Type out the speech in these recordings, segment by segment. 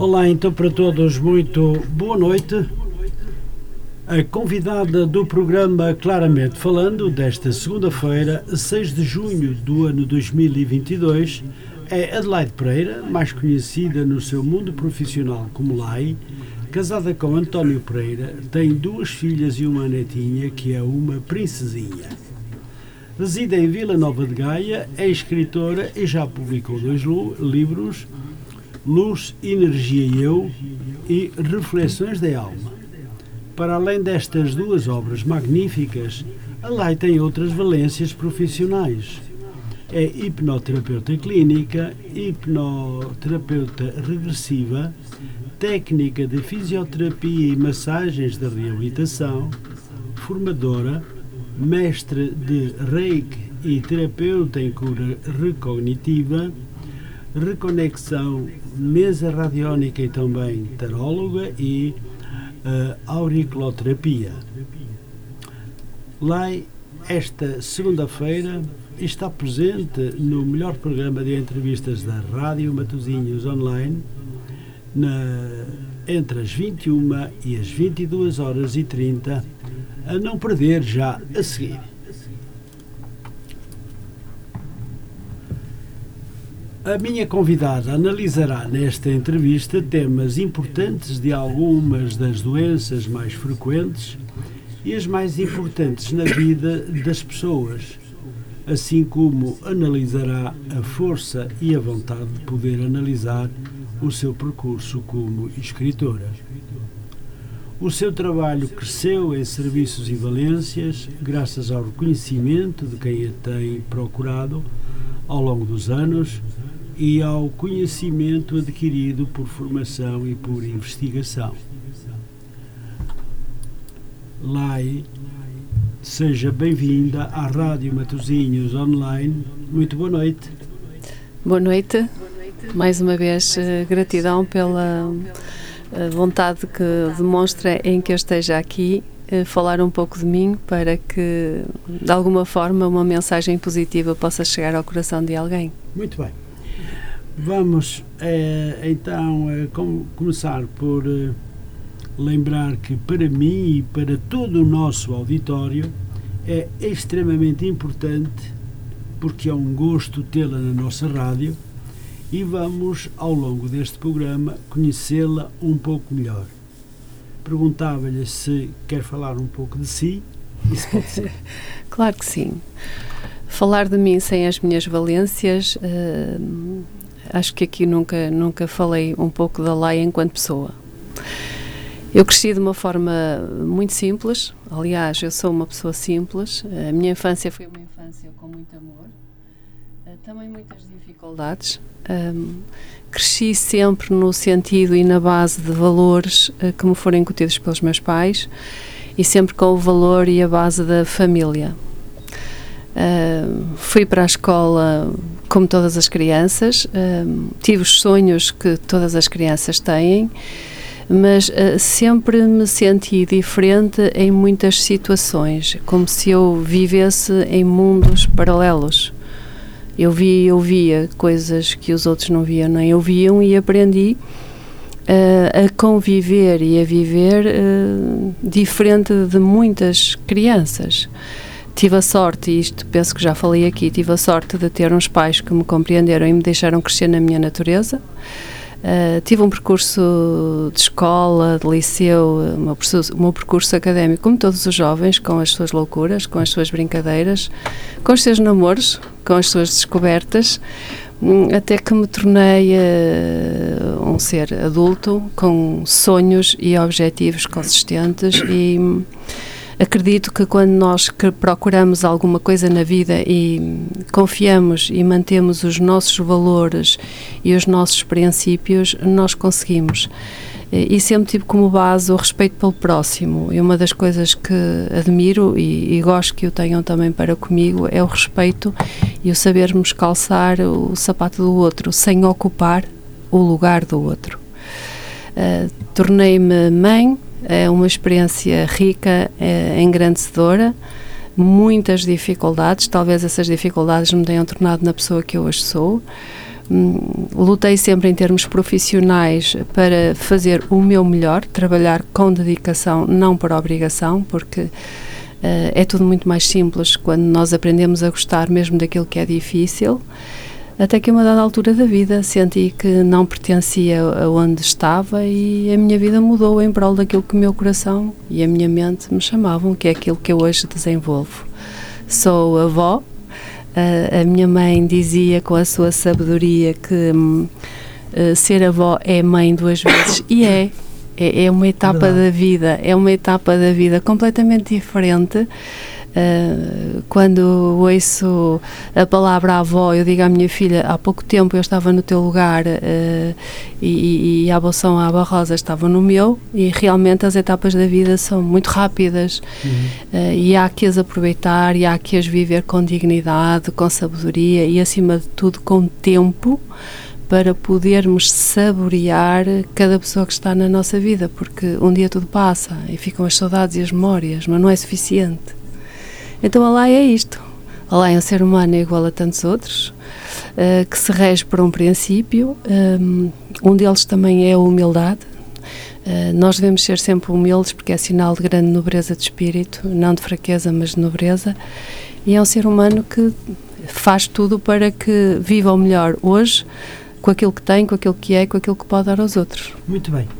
Olá, então para todos, muito boa noite. A convidada do programa Claramente Falando, desta segunda-feira, 6 de junho do ano 2022, é Adelaide Pereira, mais conhecida no seu mundo profissional como Lai, casada com António Pereira, tem duas filhas e uma netinha que é uma princesinha. Reside em Vila Nova de Gaia, é escritora e já publicou dois livros, Luz, Energia e Eu e Reflexões da Alma. Para além destas duas obras magníficas, a Lai tem outras valências profissionais. É hipnoterapeuta clínica, hipnoterapeuta regressiva, técnica de fisioterapia e massagens de reabilitação, formadora, mestre de Reiki e terapeuta em cura recognitiva, reconexão, mesa radiónica e também taróloga e uh, auriculoterapia. Lai, esta segunda-feira, está presente no melhor programa de entrevistas da Rádio Matosinhos Online, na, entre as 21 e as 22 horas e 30, a não perder já a seguir. A minha convidada analisará nesta entrevista temas importantes de algumas das doenças mais frequentes e as mais importantes na vida das pessoas, assim como analisará a força e a vontade de poder analisar o seu percurso como escritora. O seu trabalho cresceu em serviços e valências, graças ao reconhecimento de quem a tem procurado ao longo dos anos e ao conhecimento adquirido por formação e por investigação. Lai, seja bem-vinda à Rádio Matosinhos Online. Muito boa noite. Boa noite. Mais uma vez, eh, gratidão pela eh, vontade que demonstra em que eu esteja aqui eh, falar um pouco de mim para que, de alguma forma, uma mensagem positiva possa chegar ao coração de alguém. Muito bem. Vamos é, então é, com, começar por é, lembrar que para mim e para todo o nosso auditório é extremamente importante, porque é um gosto tê-la na nossa rádio e vamos, ao longo deste programa, conhecê-la um pouco melhor. Perguntava-lhe se quer falar um pouco de si. Claro que sim. Falar de mim sem as minhas valências. Uh, acho que aqui nunca, nunca falei um pouco da lei enquanto pessoa. Eu cresci de uma forma muito simples, aliás, eu sou uma pessoa simples. A minha infância foi uma infância com muito amor, eh, também muitas dificuldades. Um, cresci sempre no sentido e na base de valores uh, que me foram incutidos pelos meus pais e sempre com o valor e a base da família. Uh, fui para a escola como todas as crianças, uh, tive os sonhos que todas as crianças têm, mas uh, sempre me senti diferente em muitas situações, como se eu vivesse em mundos paralelos. Eu via e ouvia coisas que os outros não viam nem ouviam e aprendi uh, a conviver e a viver diferente de muitas crianças. Tive a sorte, e isto penso que já falei aqui, tive a sorte de ter uns pais que me compreenderam e me deixaram crescer na minha natureza. Uh, tive um percurso de escola, de liceu, o meu, percurso, o meu percurso académico, como todos os jovens, com as suas loucuras, com as suas brincadeiras, com os seus namoros, com as suas descobertas, hum, até que me tornei uh, um ser adulto com sonhos e objetivos consistentes e acredito que quando nós que procuramos alguma coisa na vida e confiamos e mantemos os nossos valores e os nossos princípios, nós conseguimos. E sempre tive como base o respeito pelo próximo. E uma das coisas que admiro e, e gosto que o tenham também para comigo é o respeito e o sabermos calçar o sapato do outro sem ocupar o lugar do outro. Uh, Tornei-me mãe, é uma experiência rica, é, engrandecedora, muitas dificuldades, talvez essas dificuldades me tenham tornado na pessoa que eu hoje sou, Hum, lutei sempre em termos profissionais para fazer o meu melhor, trabalhar com dedicação, não por obrigação, porque uh, é tudo muito mais simples quando nós aprendemos a gostar mesmo daquilo que é difícil. Até que a uma dada altura da vida senti que não pertencia a onde estava e a minha vida mudou em prol daquilo que o meu coração e a minha mente me chamavam, que é aquilo que eu hoje desenvolvo. Sou avó, a minha mãe dizia com a sua sabedoria que uh, ser avó é mãe duas vezes e é. É, é uma etapa Verdade. da vida, é uma etapa da vida completamente diferente Uh, quando ouço a palavra avó, eu digo à minha filha: há pouco tempo eu estava no teu lugar uh, e, e, a aboção à Aba Rosa estava no meu, e realmente as etapas da vida são muito rápidas uhum. uh, e há que as aproveitar e há que as viver com dignidade, com sabedoria e, acima de tudo, com tempo para podermos saborear cada pessoa que está na nossa vida, porque um dia tudo passa e ficam as saudades e as memórias, mas não é suficiente. Então a é isto. A é um ser humano igual a tantos outros, uh, que se rege por um princípio. Um, um deles também é a humildade. Uh, nós devemos ser sempre humildes porque é sinal de grande nobreza de espírito, não de fraqueza, mas de nobreza. E é um ser humano que faz tudo para que viva o melhor hoje, com aquilo que tem, com aquilo que é, com aquilo que pode dar aos outros. Muito bem.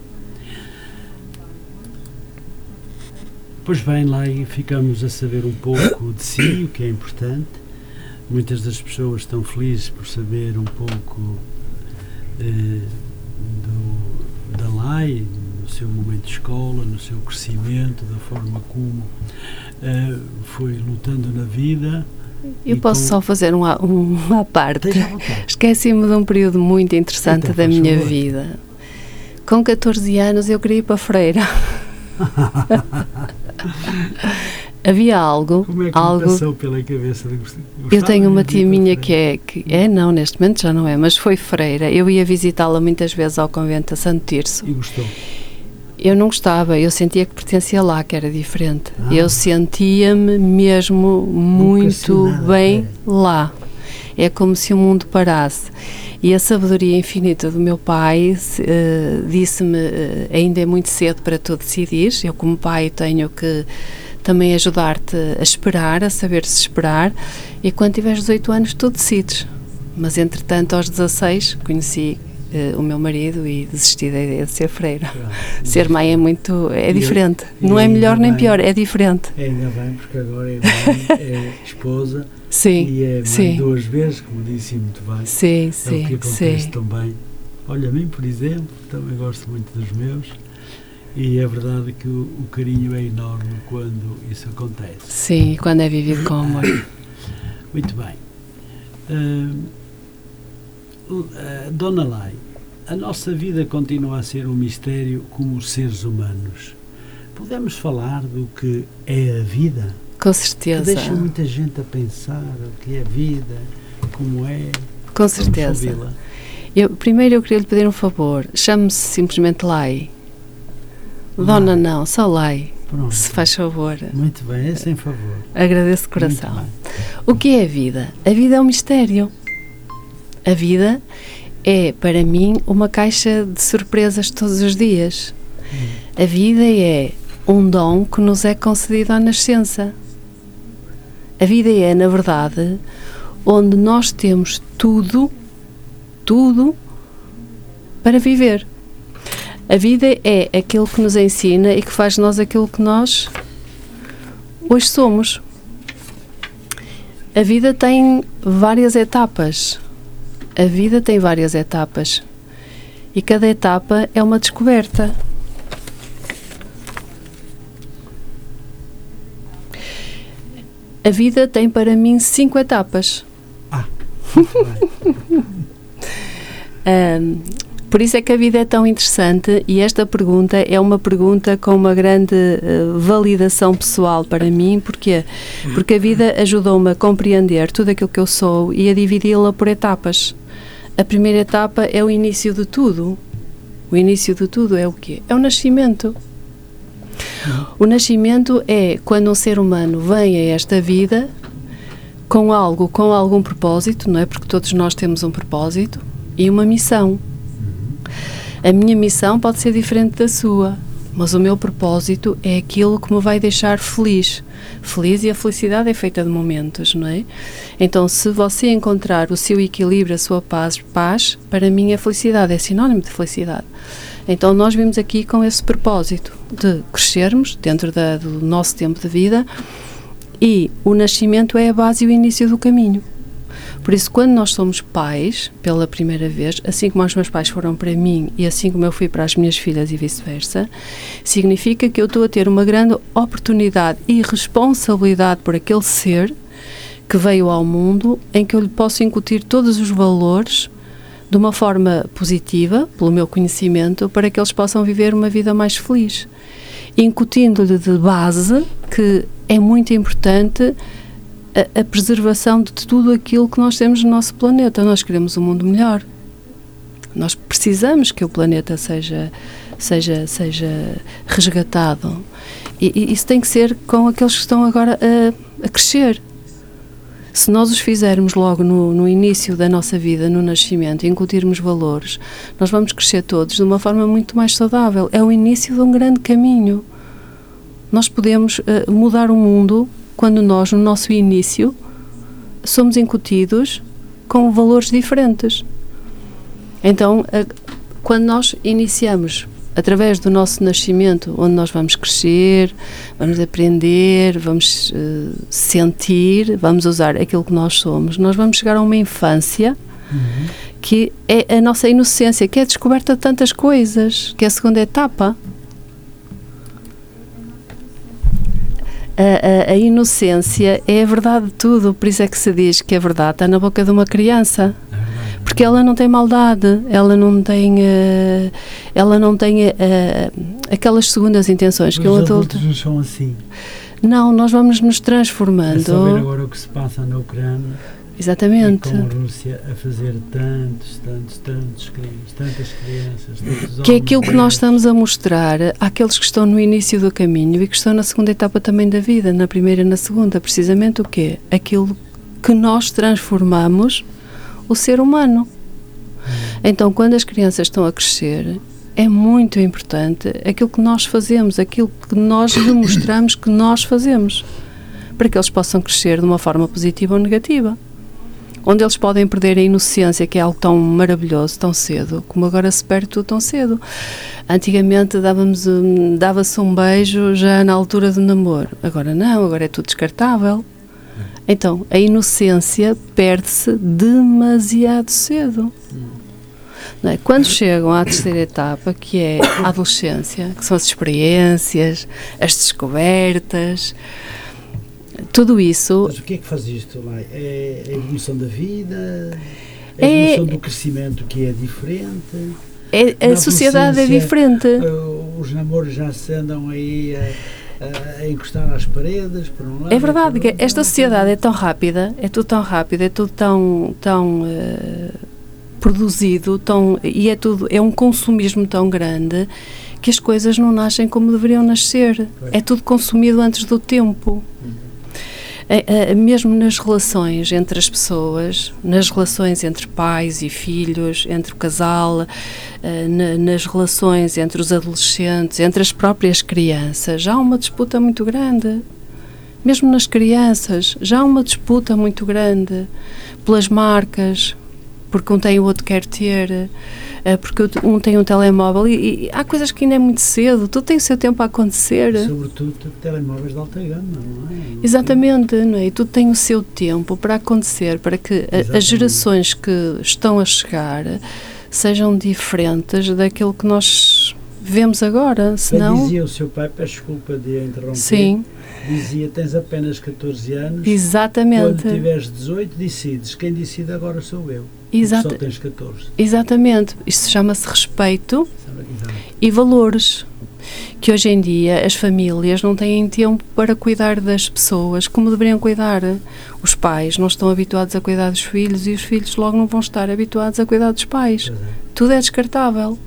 Pois bem, lá e ficamos a saber um pouco de si, o que é importante. Muitas das pessoas estão felizes por saber um pouco eh, do, da LAI, no seu momento de escola, no seu crescimento, da forma como eh, foi lutando na vida. Eu posso com... só fazer uma, uma parte. Esqueci-me de um período muito interessante então, da minha favor. vida. Com 14 anos eu queria ir para a freira. Havia algo. Como é que algo... passou pela cabeça de Eu tenho uma tia minha que é, que é, não, neste momento já não é, mas foi freira. Eu ia visitá-la muitas vezes ao convento a Santo Tirso. E gostou? Eu não gostava, eu sentia que pertencia lá, que era diferente. Ah. Eu sentia-me mesmo muito bem é. lá. É como se o mundo parasse. E a sabedoria infinita do meu pai uh, disse-me: uh, ainda é muito cedo para tu decidir. Eu, como pai, tenho que também ajudar-te a esperar, a saber-se esperar. E quando tiveres 18 anos, tu decides. Mas, entretanto, aos 16, conheci uh, o meu marido e desisti da ideia de ser freira. ser mãe é muito. é diferente. Não é melhor nem pior, é diferente. Ainda bem, porque agora é mãe, é esposa Sim, e é mãe sim. duas vezes, como disse muito bem. Sim, é sim, o que acontece sim. também. Olha, a mim, por exemplo, também gosto muito dos meus e é verdade que o, o carinho é enorme quando isso acontece. Sim, quando é vivido com amor. Muito bem. Uh, uh, Dona Lai, a nossa vida continua a ser um mistério como os seres humanos. Podemos falar do que é a vida? Com certeza. Que deixa muita gente a pensar o que é vida, como é. Com certeza. Eu, primeiro eu queria lhe pedir um favor. Chame-se simplesmente Lai. Dona não, só Lai. Pronto. Se faz favor. Muito bem, é sem favor. Agradeço de coração. O que é a vida? A vida é um mistério. A vida é, para mim, uma caixa de surpresas todos os dias. Hum. A vida é um dom que nos é concedido à nascença. A vida é, na verdade, onde nós temos tudo, tudo para viver. A vida é aquilo que nos ensina e que faz de nós aquilo que nós hoje somos. A vida tem várias etapas. A vida tem várias etapas. E cada etapa é uma descoberta. A vida tem para mim cinco etapas. Ah, um, por isso é que a vida é tão interessante e esta pergunta é uma pergunta com uma grande uh, validação pessoal para mim. Porquê? Porque a vida ajudou-me a compreender tudo aquilo que eu sou e a dividi-la por etapas. A primeira etapa é o início de tudo. O início de tudo é o quê? É o nascimento. O nascimento é quando um ser humano vem a esta vida com algo, com algum propósito, não é? Porque todos nós temos um propósito. e uma missão. A minha missão pode ser diferente da sua, mas o meu propósito é aquilo que me vai deixar feliz. Feliz e a felicidade é feita de momentos, não é? Então, se você encontrar o seu equilíbrio, a sua paz, paz para mim a felicidade é sinónimo de felicidade. Então, nós vimos aqui com esse propósito de crescermos dentro da, do nosso tempo de vida e o nascimento é a base e o início do caminho. Por isso, quando nós somos pais, pela primeira vez, assim como os meus pais foram para mim e assim como eu fui para as minhas filhas e vice-versa, significa que eu estou a ter uma grande oportunidade e responsabilidade por aquele ser que veio ao mundo em que eu lhe posso incutir todos os valores de uma forma positiva, pelo meu conhecimento, para que eles possam viver uma vida mais feliz. Incutindo-lhe de base que é muito importante a, a, preservação de tudo aquilo que nós temos no nosso planeta. Nós queremos um mundo melhor. Nós precisamos que o planeta seja seja seja resgatado. E, e isso tem que ser com aqueles que estão agora a, a crescer. Se nós os fizermos logo no, no, início da nossa vida, no nascimento, incutirmos valores, nós vamos crescer todos de uma forma muito mais saudável. É o início de um grande caminho. Nós podemos uh, mudar o mundo quando nós, no nosso início, somos incutidos com valores diferentes. Então, quando nós iniciamos através do nosso nascimento, onde nós vamos crescer, vamos aprender, vamos uh, sentir, vamos usar aquilo que nós somos, nós vamos chegar a uma infância uhum. que é a nossa inocência, que é a descoberta de tantas coisas, que é a segunda etapa. a, a, a, inocência é a verdade de tudo, por isso é que se diz que a verdade está na boca de uma criança. Porque ela não tem maldade, ela não tem, uh, ela não tem uh, aquelas segundas intenções Os que um adulto. não são assim. Não, nós vamos nos transformando. É só ver agora o que se passa na Ucrânia Exatamente. E com a Rússia a fazer tantos, tantos, tantos crimes, tantas crianças, tantos Que é aquilo que nós estamos a mostrar àqueles que estão no início do caminho e que estão na segunda etapa também da vida, na primeira e na segunda. Precisamente o quê? Aquilo que nós transformamos o ser humano. Então, quando as crianças estão a crescer, é muito importante aquilo que nós fazemos, aquilo que nós demonstramos que nós fazemos, para que eles possam crescer de uma forma positiva ou negativa onde eles podem perder a inocência, que é algo tão maravilhoso, tão cedo, como agora se perde tudo tão cedo. Antigamente dava-se um, dava um beijo já na altura do namoro, agora não, agora é tudo descartável. Então, a inocência perde-se demasiado cedo. É? Quando chegam à terceira etapa, que é a adolescência, que são as experiências, as descobertas, tudo isso. Mas o que é que faz isto lá? É a evolução da vida? É a é- evolução é, do crescimento que é diferente? É, a sociedade é diferente. Uh, os namoros já se andam aí a, a encostar às paredes, por um lado. É verdade que esta sociedade é tão rápida, é tudo tão rápido, é tudo tão. tão uh, produzido tão, e é tudo é um consumismo tão grande que as coisas não nascem como deveriam nascer. É tudo consumido antes do tempo. Uhum mesmo nas relações entre as pessoas, nas relações entre pais e filhos, entre o casal, nas relações entre os adolescentes, entre as próprias crianças, já há uma disputa muito grande. Mesmo nas crianças, já há uma disputa muito grande pelas marcas, porque um tem o outro quer ter, eh, porque um tem um telemóvel e, e há coisas que ainda é muito cedo, tudo tem o seu tempo a acontecer. Sobretudo telemóveis de alta gama, não é? Exatamente, não é? E tudo tem o seu tempo para acontecer, para que a, as gerações que estão a chegar sejam diferentes daquilo que nós vemos agora, senão... dizia o seu pai, peço desculpa de interromper. Sim dizia tens apenas 14 anos. Exatamente. Quando tiveres 18, decides. Quem decide agora sou eu. Exato. Só tens 14. Exatamente. Isto chama-se respeito Exato. e valores. Que hoje em dia as famílias não têm tempo para cuidar das pessoas como deveriam cuidar. Os pais não estão habituados a cuidar dos filhos e os filhos logo não vão estar habituados a cuidar dos pais. É. Tudo é descartável.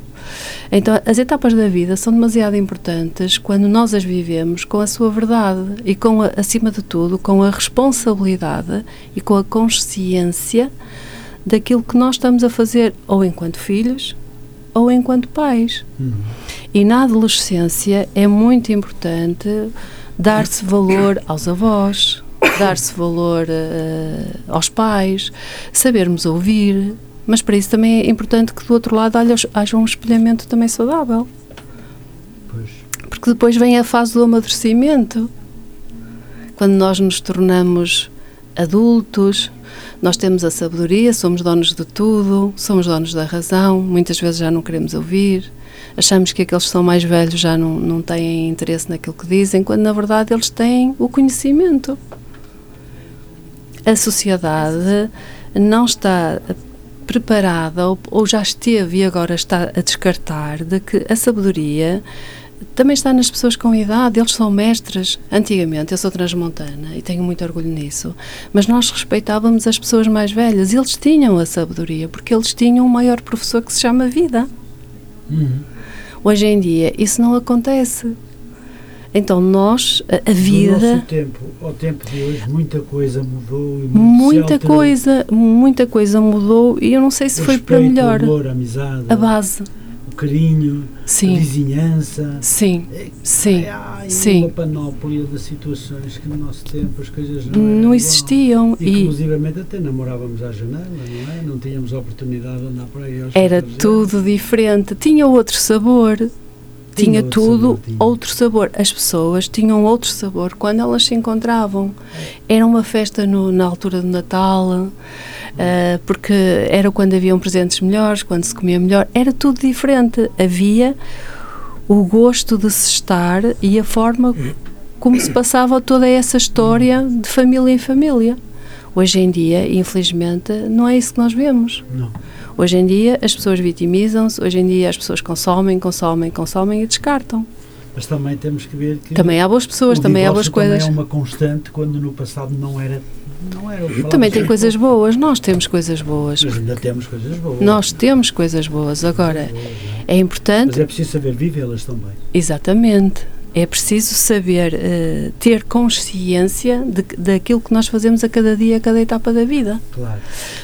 Então, as etapas da vida são demasiado importantes quando nós as vivemos com a sua verdade e com, a, acima de tudo, com a responsabilidade e com a consciência daquilo que nós estamos a fazer, ou enquanto filhos, ou enquanto pais. Uhum. E na adolescência é muito importante dar-se valor aos avós, dar-se valor uh, aos pais, sabermos ouvir, mas para isso também é importante que do outro lado haja um espelhamento também saudável. Pois. Porque depois vem a fase do amadurecimento. Quando nós nos tornamos adultos, nós temos a sabedoria, somos donos de tudo, somos donos da razão, muitas vezes já não queremos ouvir, achamos que aqueles que são mais velhos já não, não têm interesse naquilo que dizem, quando na verdade eles têm o conhecimento. A sociedade não está preparada ou, ou já esteve e agora está a descartar de que a sabedoria também está nas pessoas com idade, eles são mestres. Antigamente, eu sou transmontana e tenho muito orgulho nisso, mas nós respeitávamos as pessoas mais velhas e eles tinham a sabedoria, porque eles tinham um maior professor que se chama vida. Uhum. Hoje em dia, isso não acontece. Então nós, a, a vida... No nosso tempo, ao tempo de hoje, muita coisa mudou. E muita coisa, muita coisa mudou e eu não sei se o foi respeito, para melhor. Amor, amizade. A base. Carinho, Sim. a vizinhança. Sim, É, sim, há sim. uma panóplia de situações que no nosso tempo as coisas não, Não existiam e Inclusivamente até namorávamos à janela, não é? Não tínhamos a oportunidade de andar por aí era 14 anos. tudo diferente. Tinha outro sabor. Tinha outro tudo sabor, tinha. outro sabor. As pessoas tinham outro sabor quando elas se encontravam. Era uma festa no- na altura do Natal, ah, porque era quando haviam presentes melhores, quando se comia melhor. Era tudo diferente. Havia o gosto de se estar e a forma como se passava toda essa história de família em família. Hoje em dia, infelizmente, não é isso que nós vemos. Não. Hoje em dia as pessoas vitimizam-se, hoje em dia as pessoas consomem, consomem, consomem e descartam. Mas também temos que ver que Também há boas pessoas, também há boas coisas. Também é uma constante quando no passado não era. Não era Também tem coisas boas, nós temos coisas boas. Mas ainda temos coisas boas. Nós temos coisas boas. Agora, Boas, não é? é importante, Mas é preciso saber vivê-las também. exatamente, é preciso saber eh, ter consciência de, daquilo que nós fazemos a cada dia, a cada etapa da vida. Claro.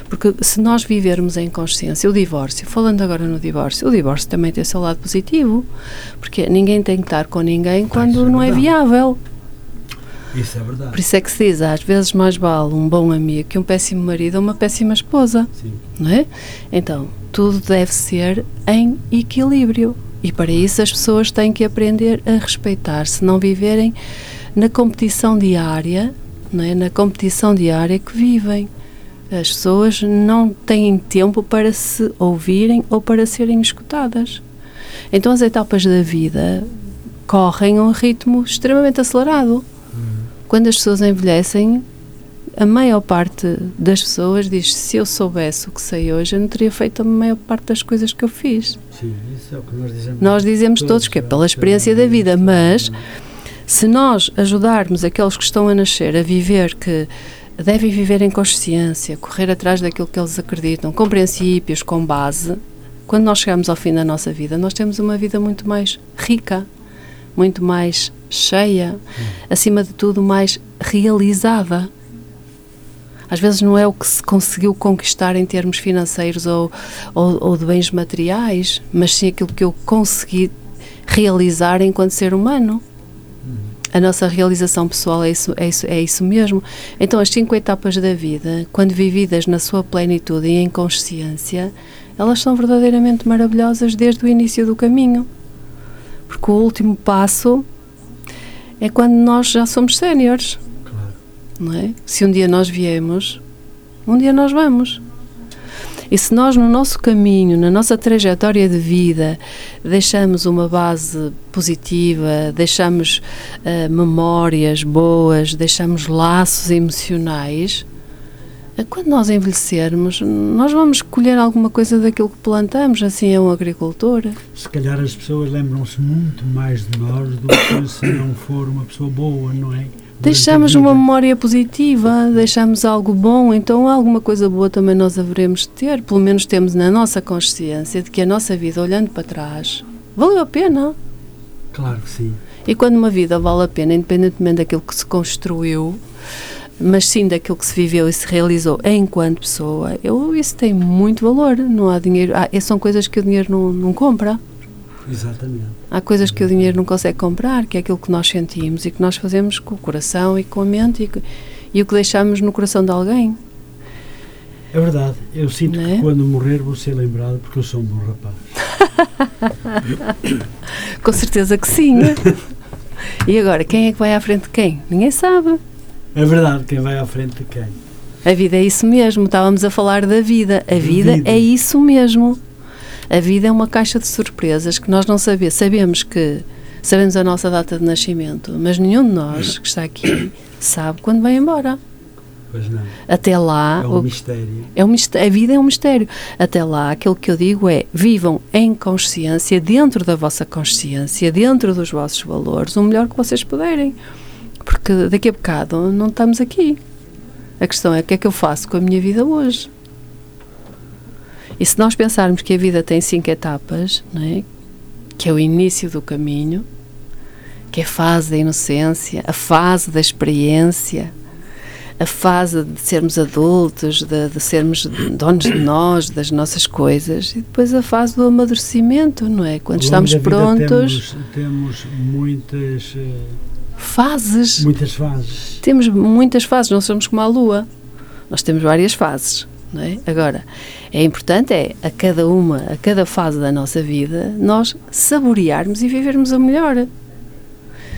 Porque se nós vivermos em consciência, o divórcio, falando agora no divórcio, o divórcio também tem o seu lado positivo, porque ninguém tem que estar com ninguém quando é não é viável. Isso é verdade. Por isso é que se diz, às vezes mais vale um bom amigo que um péssimo marido ou uma péssima esposa, Sim. não é? Então, tudo deve ser em equilíbrio. E para isso as pessoas têm que aprender a respeitar, se não viverem na competição diária, não é? Na competição diária que vivem. As pessoas não têm tempo para se ouvirem ou para serem escutadas. Então as etapas da vida correm a um ritmo extremamente acelerado. Quando as pessoas envelhecem, a maior parte das pessoas diz: se eu soubesse o que sei hoje, eu não teria feito a maior parte das coisas que eu fiz. Sim, isso é o que nós dizemos. Nós dizemos todos que é pela experiência da vida, mas se nós ajudarmos aqueles que estão a nascer a viver que devem viver em consciência, correr atrás daquilo que eles acreditam, com princípios, com base, quando nós chegamos ao fim da nossa vida, nós temos uma vida muito mais rica, muito mais cheia, acima de tudo, mais realizada. Às vezes não é o que se conseguiu conquistar em termos financeiros ou, ou, ou de bens materiais, mas sim aquilo que eu consegui realizar enquanto ser humano. A nossa realização pessoal é isso, é, isso, é isso mesmo. Então, as cinco etapas da vida, quando vividas na sua plenitude e em consciência, elas são verdadeiramente maravilhosas desde o início do caminho. Porque o último passo é quando nós já somos séniores. Não é? Se um dia nós viemos, um dia nós vamos. E se nós, no nosso caminho, na nossa trajetória de vida, deixamos uma base positiva, deixamos ah, memórias boas, deixamos laços emocionais, ah, quando nós envelhecermos, nós vamos colher alguma coisa daquilo que plantamos, assim é um agricultor. Se calhar as pessoas lembram-se muito mais de nós do que se não for uma pessoa boa, não é? Deixamos uma memória positiva, deixamos algo bom, então alguma coisa boa também nós haveremos de ter. Pelo menos temos na nossa consciência de que a nossa vida, olhando para trás, valeu a pena. Claro que sim. E quando uma vida vale a pena, independentemente daquilo que se construiu, mas sim daquilo que se viveu e se realizou enquanto pessoa, eu, isso tem muito valor. Não há dinheiro. Ah, são coisas que o dinheiro não, não compra. Exatamente. Há coisas que o dinheiro não consegue comprar, que é aquilo que nós sentimos e que nós fazemos com o coração e com a mente e, e o que deixamos no coração de alguém. É verdade. Eu sinto é? que quando morrer vou ser lembrado porque eu sou um bom rapaz. com certeza que sim. e agora, quem é que vai à frente de quem? Ninguém sabe. É verdade, quem vai à frente de quem? A vida é isso mesmo. Estávamos a falar da vida. A vida, vida. é isso mesmo. A vida é uma caixa de surpresas que nós não sabemos. Sabemos que sabemos a nossa data de nascimento, mas nenhum de nós que está aqui sabe quando vai embora. Pois não. Até lá. É um o, mistério. É um mistério. A vida é um mistério. Até lá, aquilo que eu digo é: vivam em consciência, dentro da vossa consciência, dentro dos vossos valores, o melhor que vocês puderem. Porque daqui a bocado não estamos aqui. A questão é: o que é que eu faço com a minha vida hoje? E se nós pensarmos que a vida tem cinco etapas, não é? que é o início do caminho, que é a fase da inocência, a fase da experiência, a fase de sermos adultos, de, de, sermos donos de nós, das nossas coisas, e depois a fase do amadurecimento, não é? Quando estamos prontos. Temos, temos muitas. Uh, fases. Muitas fases. Temos muitas fases, não somos como a Lua. Nós temos várias fases. Não é? Agora, é importante é a cada uma, a cada fase da nossa vida, nós saborearmos e vivermos o melhor.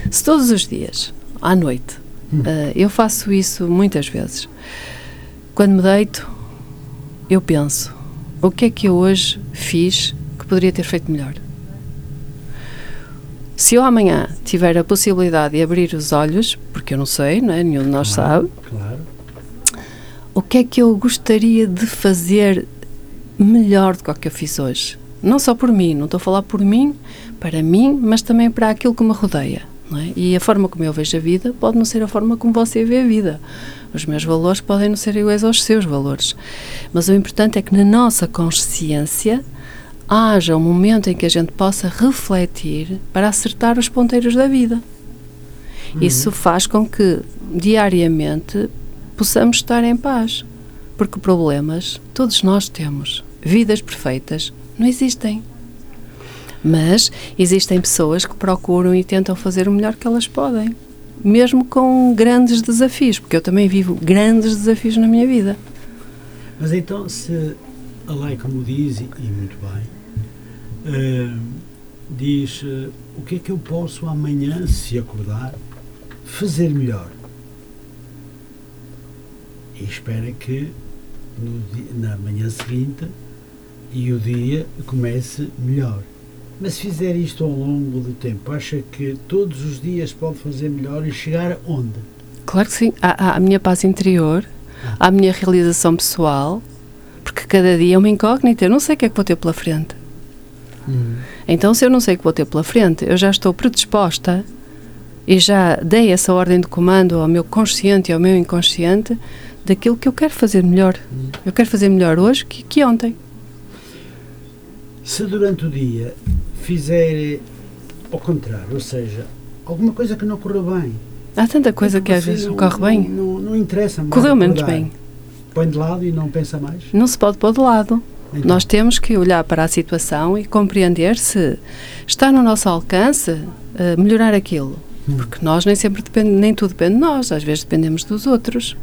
Se todos os dias, à noite, hum. uh, eu faço isso muitas vezes. Quando me deito, eu penso: o que é que eu hoje fiz que poderia ter feito melhor? Se eu amanhã tiver a possibilidade de abrir os olhos, porque eu não sei, não é? nenhum de nós claro, sabe, claro o que é que eu gostaria de fazer melhor do que o que eu fiz hoje? Não só por mim, não estou a falar por mim, para mim, mas também para aquilo que me rodeia. É? E a forma como eu vejo a vida pode não ser a forma como você vê a vida. Os meus valores podem não ser iguais aos seus valores. Mas o importante é que na nossa consciência haja um momento em que a gente possa refletir para acertar os ponteiros da vida. Uhum. Isso faz com que diariamente possamos estar em paz. Porque problemas todos nós temos. Vidas perfeitas não existem. Mas existem pessoas que procuram e tentam fazer o melhor que elas podem, mesmo com grandes desafios, porque eu também vivo grandes desafios na minha vida. Mas então, se a lei, como diz, e muito bem, uh, diz uh, o que é que eu posso amanhã, se acordar, fazer melhor? E espera que no, na manhã seguinte e o dia comece melhor. Mas se fizer isto ao longo do tempo, acha que todos os dias pode fazer melhor e chegar onde? Claro que sim. À, à minha paz interior, ah. à minha realização pessoal, porque cada dia é uma incógnita. Eu não sei o que é que vou ter pela frente. Hum. Então, se eu não sei o que vou ter pela frente, eu já estou predisposta e já dei essa ordem de comando ao meu consciente e ao meu inconsciente daquilo que eu quero fazer melhor. Eu quero fazer melhor hoje que, que ontem. Se durante o dia fizer ao contrário, ou seja, alguma coisa que não correu bem. Há tanta coisa que às vezes não corre bem. Não, não, interessa mais. Correu menos bem. Põe de lado e não pensa mais? Não se pode pôr de lado. Então. Nós temos que olhar para a situação e compreender se está no nosso alcance uh, melhorar aquilo. Hum. Porque nós nem sempre depende, nem tudo depende de nós, às vezes dependemos dos outros.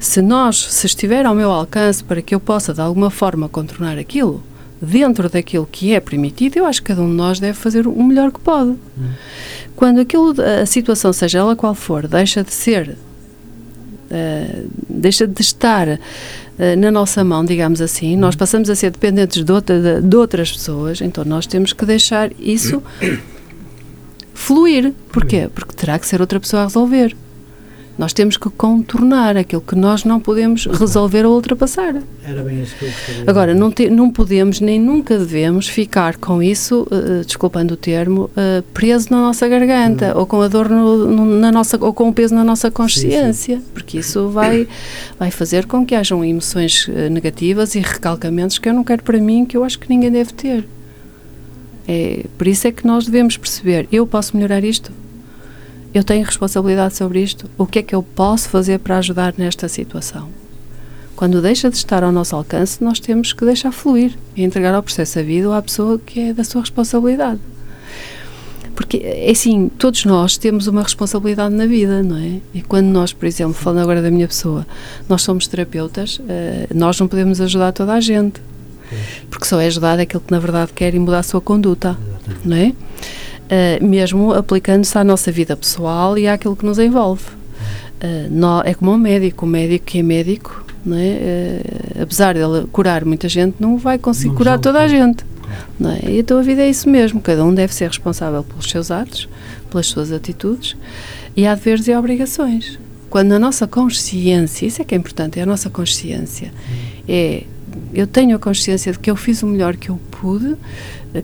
Se nós, se estiver ao meu alcance para que eu possa de alguma forma contornar aquilo, dentro daquilo que é permitido, eu acho que cada um de nós deve fazer o melhor que pode. Hum. Quando aquilo, a situação, seja ela qual for, deixa de ser, uh, deixa de estar uh, na nossa mão, digamos assim, nós passamos a ser dependentes de, outra, de, de outras pessoas, então nós temos que deixar isso fluir. Porquê? Porque terá que ser outra pessoa a resolver. Nós temos que contornar aquilo que nós não podemos resolver ou ultrapassar. Era bem isso que eu gostaria. Agora, não, te, não podemos nem nunca devemos ficar com isso, uh, desculpando o termo, uh, preso na nossa garganta ou com a dor no, no, na nossa ou com o peso na nossa consciência, sim, sim. porque isso vai vai fazer com que hajam emoções negativas e recalcamentos que eu não quero para mim, que eu acho que ninguém deve ter. É, por isso é que nós devemos perceber, eu posso melhorar isto? Eu tenho responsabilidade sobre isto, o que é que eu posso fazer para ajudar nesta situação? Quando deixa de estar ao nosso alcance, nós temos que deixar fluir e entregar ao processo a vida ou à pessoa que é da sua responsabilidade. Porque, é assim, todos nós temos uma responsabilidade na vida, não é? E quando nós, por exemplo, falando agora da minha pessoa, nós somos terapeutas, uh, nós não podemos ajudar toda a gente. Porque só é ajudar aquele que, na verdade, quer e mudar a sua conduta, não é? Uh, mesmo aplicando-se à nossa vida pessoal e àquilo que nos envolve. Uh, nó, é como um médico, o médico que é médico, não é? Uh, apesar de ele curar muita gente, não vai conseguir não curar toda a gente. Não é? Então a vida é isso mesmo, cada um deve ser responsável pelos seus atos, pelas suas atitudes e há deveres e obrigações. Quando a nossa consciência, isso é que é importante, é a nossa consciência, é eu tenho a consciência de que eu fiz o melhor que eu pude,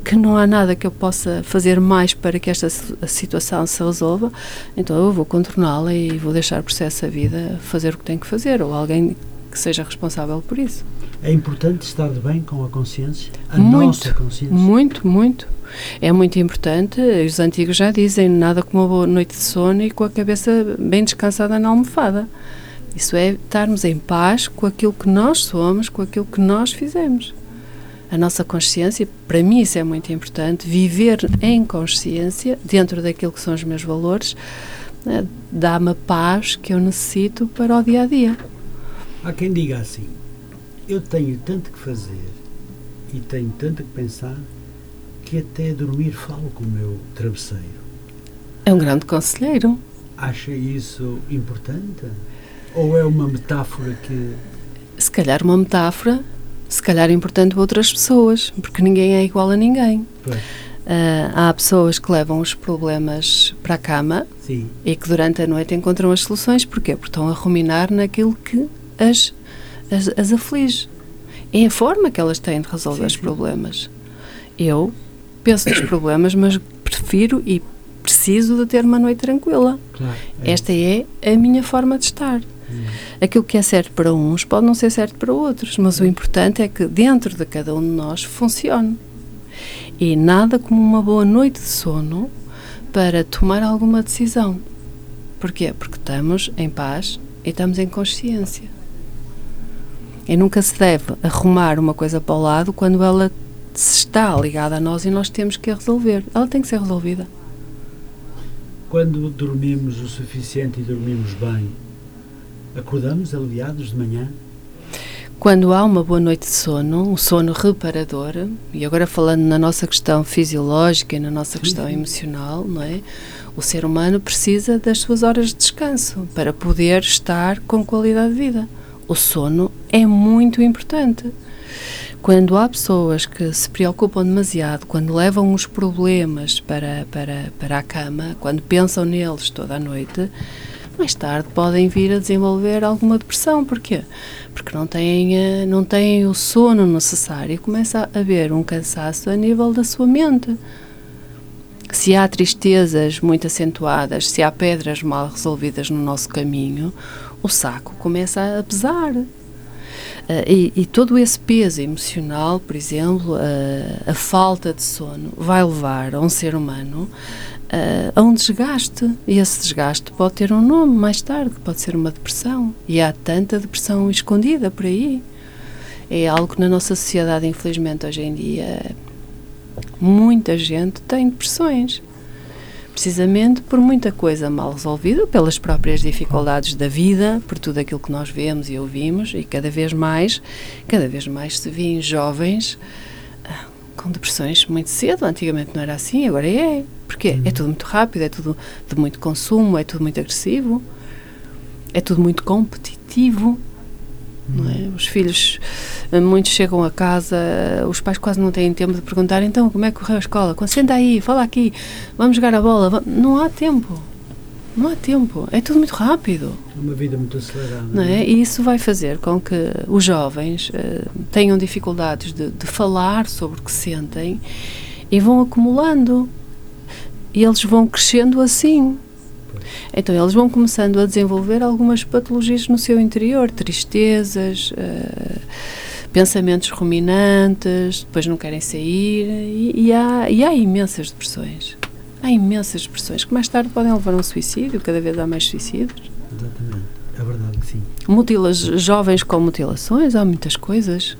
que não há nada que eu possa fazer mais para que esta situação se resolva, então eu vou contorná-la e vou deixar o processo a vida fazer o que tem que fazer, ou alguém que seja responsável por isso. É importante estar de bem com a consciência? A muito, nossa consciência? Muito, muito. É muito importante. Os antigos já dizem nada como uma boa noite de sono e com a cabeça bem descansada na almofada. Isso é estarmos em paz com aquilo que nós somos, com aquilo que nós fizemos. A nossa consciência, para mim isso é muito importante, viver em consciência, dentro daquilo que são os meus valores, né, dá-me a paz que eu necessito para o dia a dia. Há quem diga assim: eu tenho tanto que fazer e tenho tanto que pensar que até dormir falo com o meu travesseiro. É um grande conselheiro. Acha isso importante? Ou é uma metáfora que. Se calhar uma metáfora, se calhar importante para outras pessoas, porque ninguém é igual a ninguém. Uh, há pessoas que levam os problemas para a cama Sim. e que durante a noite encontram as soluções. Porquê? Porque estão a ruminar naquilo que as as, as aflige. É a forma que elas têm de resolver sim, os problemas. Eu penso nos problemas, mas prefiro e preciso de ter uma noite tranquila. Claro, é Esta é a minha forma de estar. Aquilo que é certo para uns pode não ser certo para outros, mas o importante é que dentro de cada um de nós funcione. E nada como uma boa noite de sono para tomar alguma decisão. Porquê? Porque estamos em paz e estamos em consciência. E nunca se deve arrumar uma coisa para o lado quando ela está ligada a nós e nós temos que a resolver. Ela tem que ser resolvida. Quando dormimos o suficiente e dormimos bem, acordamos aliviados de manhã? Quando há uma boa noite de sono, um sono reparador, e agora falando na nossa questão fisiológica e na nossa questão emocional, não é? O ser humano precisa das suas horas de descanso para poder estar com qualidade de vida o sono é muito importante. Quando há pessoas que se preocupam demasiado, quando levam os problemas para, para, para a cama, quando pensam neles toda a noite, mais tarde podem vir a desenvolver alguma depressão. Porquê? Porque não têm, eh, não têm o sono necessário e começa a haver um cansaço a nível da sua mente. Se há tristezas muito acentuadas, se há pedras mal resolvidas no nosso caminho, o saco começa a pesar. Uh, e, e, todo esse peso emocional, por exemplo, uh, a falta de sono, vai levar a um ser humano a um desgaste. E esse desgaste pode ter um nome mais tarde, pode ser uma depressão. E há tanta depressão escondida por aí. É algo que na nossa sociedade, infelizmente, hoje em dia, muita gente tem depressões precisamente por muita coisa mal resolvida, pelas próprias dificuldades da vida, por tudo aquilo que nós vemos e ouvimos, e cada vez mais, cada vez mais se vê jovens ah, com depressões muito cedo. Antigamente não era assim, agora é. Porque é tudo muito rápido, é tudo de muito consumo, é tudo muito agressivo, é tudo muito competitivo. Não é? Os filhos, eh, muitos chegam a casa, os pais quase não têm tempo de perguntar então como é que correu a escola? Senta aí, fala aqui, vamos jogar a bola. Não há tempo. Não há tempo. É tudo muito rápido. É uma vida muito acelerada. Não é? E isso vai fazer com que os jovens uh, tenham dificuldades de, de falar sobre o que sentem e vão acumulando. E eles vão crescendo assim. Então eles vão começando a desenvolver algumas patologias no seu interior, tristezas, uh, pensamentos ruminantes, depois não querem sair e, e, há, e há imensas depressões. Há imensas expressões que mais tarde podem levar a um suicídio, cada vez há mais suicídios. Exatamente, é verdade que sim. Mutilas jovens com mutilações, há muitas coisas.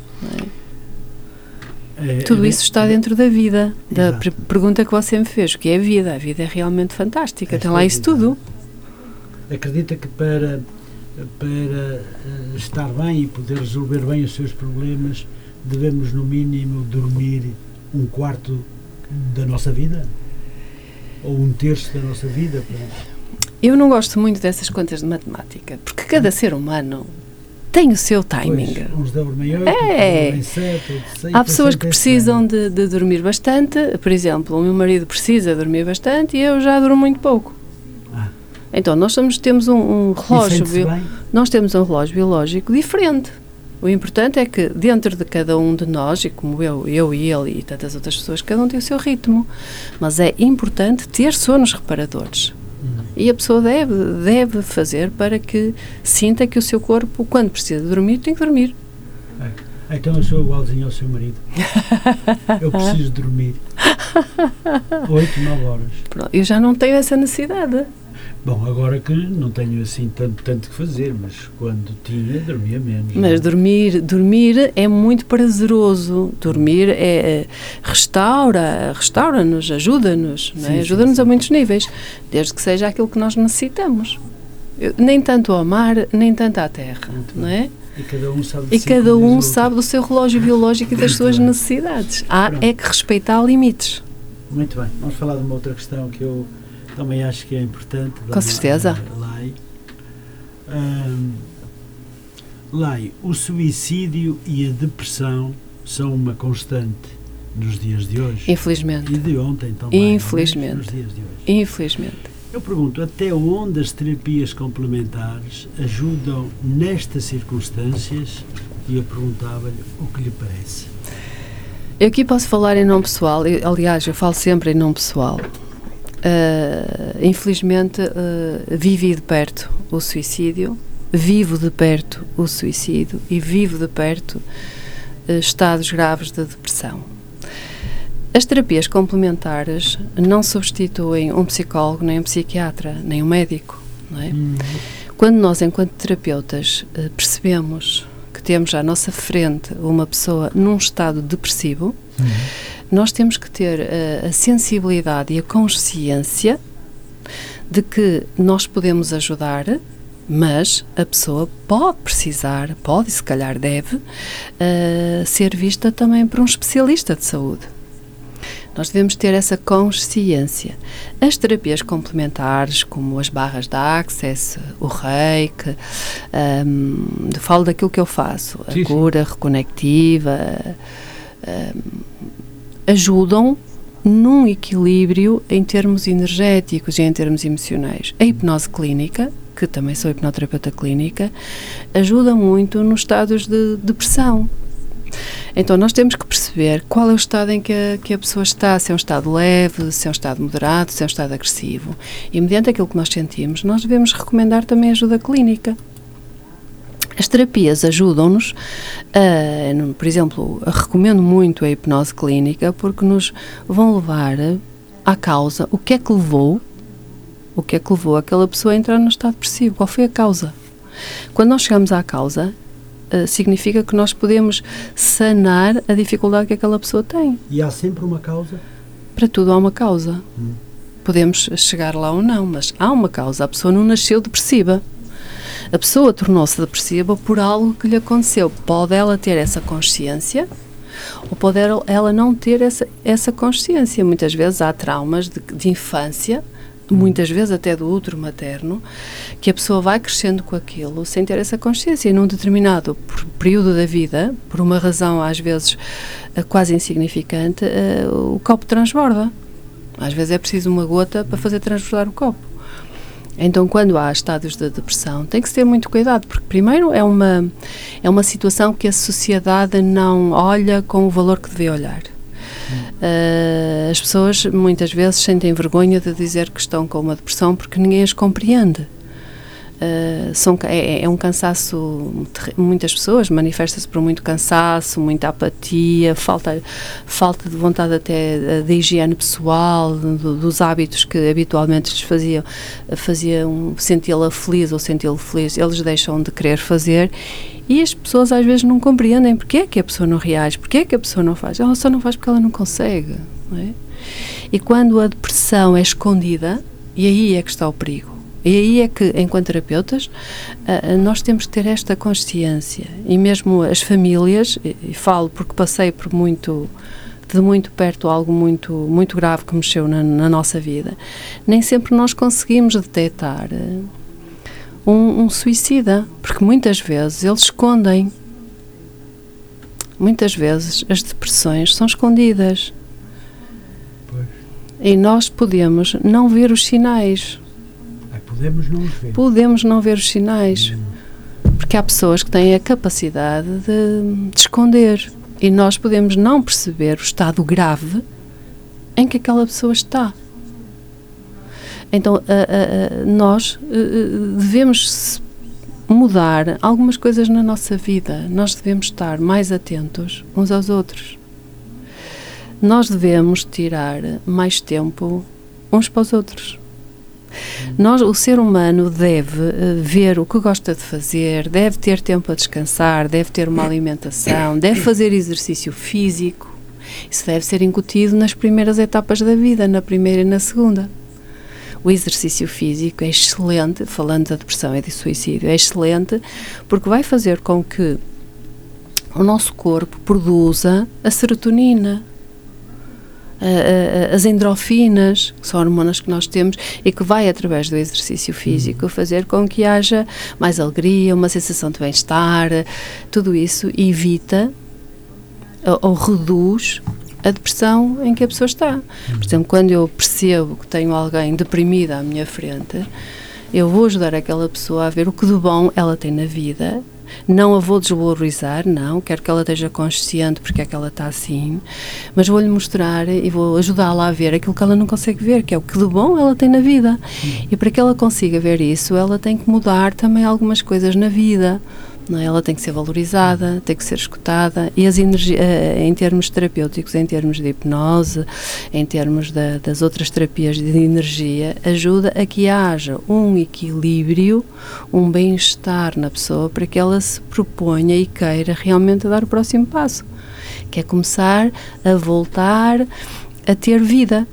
É? É, Tudo é isso está dentro da vida, da pergunta que você me fez, o que é a vida? A vida é realmente fantástica, tem lá isso tudo. Acredita que para, para eh, estar bem e poder resolver bem os seus problemas, devemos no mínimo dormir um quarto da nossa vida? Ou um terço da nossa vida? Eu não gosto muito dessas contas de matemática, porque cada ser humano tem o seu timing. Pois, uns dormem 8, é. dormem 7, 6, Há pessoas que precisam de, de, dormir bastante. Por exemplo, o meu marido precisa dormir bastante e eu já durmo muito pouco. Ah. Então, nós somos, temos um, um relógio. Bio, nós temos um relógio biológico diferente. O importante é que dentro de cada um de nós, e como eu, eu e ele e tantas outras pessoas, cada um tem o seu ritmo. Mas é importante ter sonos reparadores. Uhum. E a pessoa deve, deve fazer para que sinta que o seu corpo, quando precisa de dormir, tem que dormir. É. Então eu sou igualzinho ao seu marido. eu preciso dormir. Oito, nove horas. Pronto, eu já não tenho essa necessidade. Bom, agora que não tenho assim tanto, tanto que fazer, mas quando tinha, dormia menos. Mas não? dormir, dormir é muito prazeroso. Dormir é, é restaura, restaura-nos, ajuda-nos, é? ajuda-nos a muitos níveis, desde que seja aquilo que nós necessitamos. Eu, nem tanto ao mar, nem tanto à terra, muito não é? E cada um sabe, e cada um sabe do seu relógio biológico e das suas necessidades. Há Pronto. é que respeitar limites. Muito bem. Vamos falar de uma outra questão que eu também acho que é importante. Com certeza. Lai. Um, Lai, o suicídio e a depressão são uma constante nos dias de hoje. Infelizmente. E de ontem também. Infelizmente. Nos dias de hoje. Infelizmente. Eu pergunto, até onde as terapias complementares ajudam nestas circunstâncias? E eu perguntava-lhe o que lhe parece. Eu aqui posso falar em nome pessoal, eu, aliás, eu falo sempre em nome pessoal. Uh, infelizmente, uh, vivi de perto o suicídio, vivo de perto o suicídio e vivo de perto uh, estados graves de depressão. As terapias complementares não substituem um psicólogo, nem um psiquiatra, nem um médico. É? Hum. Quando nós, enquanto terapeutas, percebemos temos à nossa frente uma pessoa num estado depressivo, hum nós temos que ter a, a sensibilidade e a consciência de que nós podemos ajudar, mas a pessoa pode precisar, pode e se calhar deve, uh, ser vista também por um especialista de saúde. Nós devemos ter essa consciência. As terapias complementares, como as barras da Access, o reiki, um, falo daquilo que eu faço, a sim, cura reconectiva, um, ajudam num equilíbrio em termos energéticos e em termos emocionais. A hipnose clínica, que também sou hipnoterapeuta clínica, ajuda muito nos estados de depressão. Então, nós temos que perceber qual é o estado em que a, que a pessoa está, se é um estado leve, se é um estado moderado, se é um estado agressivo. E, mediante aquilo que nós sentimos, nós devemos recomendar também ajuda clínica. As terapias ajudam-nos, por exemplo, recomendo muito a hipnose clínica porque nos vão levar à causa o que é que levou, o que é que levou aquela pessoa a entrar no estado depressivo, qual foi a causa. Quando nós chegamos à causa, uh, significa que nós podemos sanar a dificuldade que aquela pessoa tem. E há sempre uma causa? Para tudo há uma causa. Hum. Podemos chegar lá ou não, mas há uma causa. A pessoa não nasceu depressiva. A pessoa tornou-se depressiva por algo que lhe aconteceu. Pode ela ter essa consciência ou pode ela não ter essa, essa consciência. Muitas vezes há traumas de, de infância, muitas vezes até do útero materno, que a pessoa vai crescendo com aquilo sem ter essa consciência. E num determinado período da vida, por uma razão às vezes eh, quase insignificante, uh, o copo transborda. Às vezes é preciso uma gota para fazer transbordar o copo. Então, quando há estados de depressão, tem que se ter muito cuidado, porque, primeiro, é uma, é uma situação que a sociedade não olha com o valor que devia olhar. Uh, as pessoas muitas vezes sentem vergonha de dizer que estão com uma depressão porque ninguém as compreende. Uh, são, é, é, um cansaço, muitas pessoas manifesta-se por muito cansaço, muita apatia, falta, falta de vontade até de higiene pessoal, do, dos hábitos que habitualmente lhes faziam, faziam senti-la feliz ou senti-lo feliz, eles deixam de querer fazer e as pessoas às vezes não compreendem porque é que a pessoa não reage, porque é que a pessoa não faz. Ela só não faz porque ela não consegue. Não é? E quando a depressão é escondida, e aí é que está o perigo. E aí é que, enquanto terapeutas, nós temos que ter esta consciência. E mesmo as famílias, e falo porque passei por muito de muito perto algo muito muito grave que mexeu na, na nossa vida, nem sempre nós conseguimos detectar um, um suicida, porque muitas vezes eles escondem. Muitas vezes as depressões são escondidas. Pois. E nós podemos não ver os sinais. Podemos não ver. Podemos não ver os sinais. Porque há pessoas que têm a capacidade de, de esconder. E nós podemos não perceber o estado grave em que aquela pessoa está. Então, nós eh, eh, devemos mudar algumas coisas na nossa vida. Nós devemos estar mais atentos uns aos outros. Nós devemos tirar mais tempo uns para os outros. Nós, o ser humano deve uh, ver o que gosta de fazer, deve ter tempo a descansar, deve ter uma alimentação, deve fazer exercício físico. Isso deve ser incutido nas primeiras etapas da vida, na primeira e na segunda. O exercício físico é excelente, falando da depressão e do suicídio, é excelente porque vai fazer com que o nosso corpo produza a serotonina, as endorfinas, que são hormonas que nós temos e que vai, através do exercício físico, fazer com que haja mais alegria, uma sensação de bem-estar. Tudo isso evita ou reduz a depressão em que a pessoa está. Por exemplo, quando eu percebo que tenho alguém deprimida à minha frente, eu vou ajudar aquela pessoa a ver o que de bom ela tem na vida. Não a vou desvalorizar, não, quero que ela esteja consciente porque é que ela está assim, mas vou-lhe mostrar e vou ajudá-la a ver aquilo que ela não consegue ver, que é o que de bom ela tem na vida. E para que ela consiga ver isso, ela tem que mudar também algumas coisas na vida. Não é? Ela tem que ser valorizada, tem que ser escutada e as eh, em termos terapêuticos, em termos de hipnose, em termos da, das outras terapias de energia, ajuda a que haja um equilíbrio, um bem-estar na pessoa para que ela se proponha e queira realmente dar o próximo passo, que é começar a voltar a ter vida,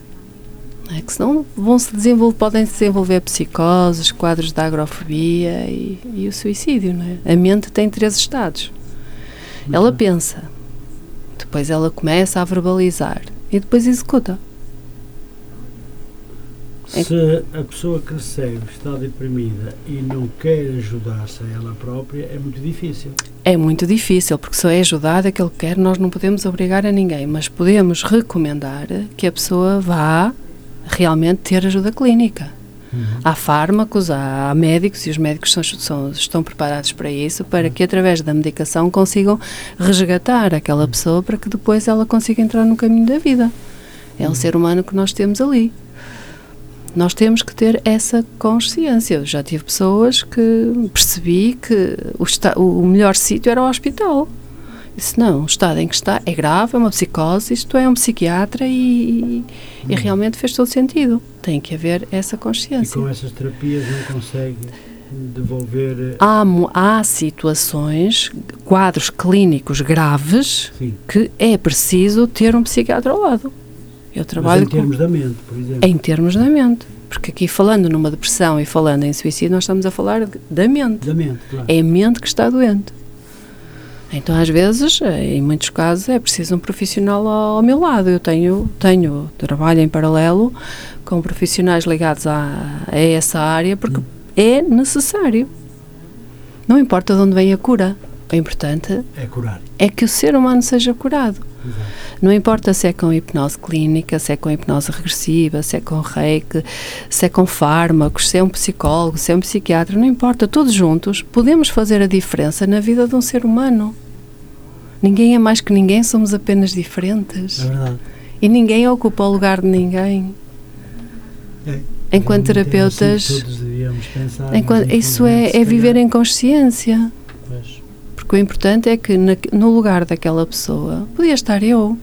é que senão vão -se desenvolver, podem se desenvolver psicoses, quadros de agrofobia e, e o suicídio. Não é? A mente tem três estados. Uhum. Ela pensa, depois ela começa a verbalizar e depois executa. Se a pessoa que recebe está deprimida e não quer ajudar-se a ela própria, é muito difícil. É muito difícil, porque só é ajudada aquele que quer, nós não podemos obrigar a ninguém, mas podemos recomendar que a pessoa vá realmente ter ajuda clínica. Uhum. Há fármacos, há médicos e os médicos são, são, estão preparados para isso, para que através da medicação consigam resgatar aquela pessoa para que depois ela consiga entrar no caminho da vida. É um uhum. ser humano que nós temos ali. Nós temos que ter essa consciência. Eu já tive pessoas que percebi que o, o melhor sítio era o hospital. Disse, não, o estado em que está é grave, é uma psicose, isto é um psiquiatra e, e hum. realmente fez todo sentido. Tem que haver essa consciência. E com essas terapias não consegue devolver... Eh, há, há situações, quadros clínicos graves, Sim. que é preciso ter um psiquiatra ao lado. Eu trabalho Mas em termos com, da mente, por exemplo. Em termos da mente. Porque aqui falando numa depressão e falando em suicídio, nós estamos a falar da mente. Da mente, claro. É a mente que está doente. Então, às vezes, eh, em muitos casos, é preciso um profissional ao meu lado. Eu tenho, tenho trabalho em paralelo com profissionais ligados a, a essa área, porque hum. é necessário. Não importa de onde vem a cura. O importante é curar. É que o ser humano seja curado. Exato. Não importa se é com hipnose clínica, se é com hipnose regressiva, se é com reiki, se é com fármacos, se é um psicólogo, se é um psiquiatra, não importa, todos juntos podemos fazer a diferença na vida de um ser humano. Ninguém é mais que ninguém, somos apenas diferentes. É verdade. E ninguém ocupa o lugar de ninguém. É. enquanto terapeutas. Assim todos devíamos pensar. Enquanto, isso é, é viver em consciência. Porque o importante é que na, no lugar daquela pessoa podia estar eu,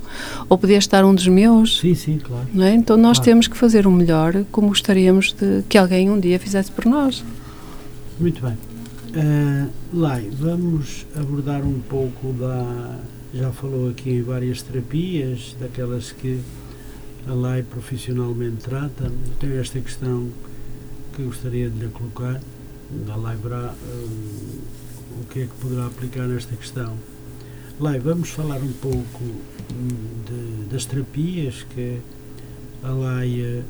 ou podia estar um dos meus. Sim, sim, claro. É? Então nós Claro. temos que fazer o melhor como gostaríamos de que alguém um dia fizesse por nós. Muito bem. Uh, Lai, vamos abordar um pouco da. Já falou aqui em várias terapias, daquelas que a Lai profissionalmente trata. Tenho esta questão que gostaria de lhe colocar. A Lai verá hum, o que é que poderá aplicar nesta questão. Lai, vamos falar um pouco hum, de- das terapias que a Lai eh,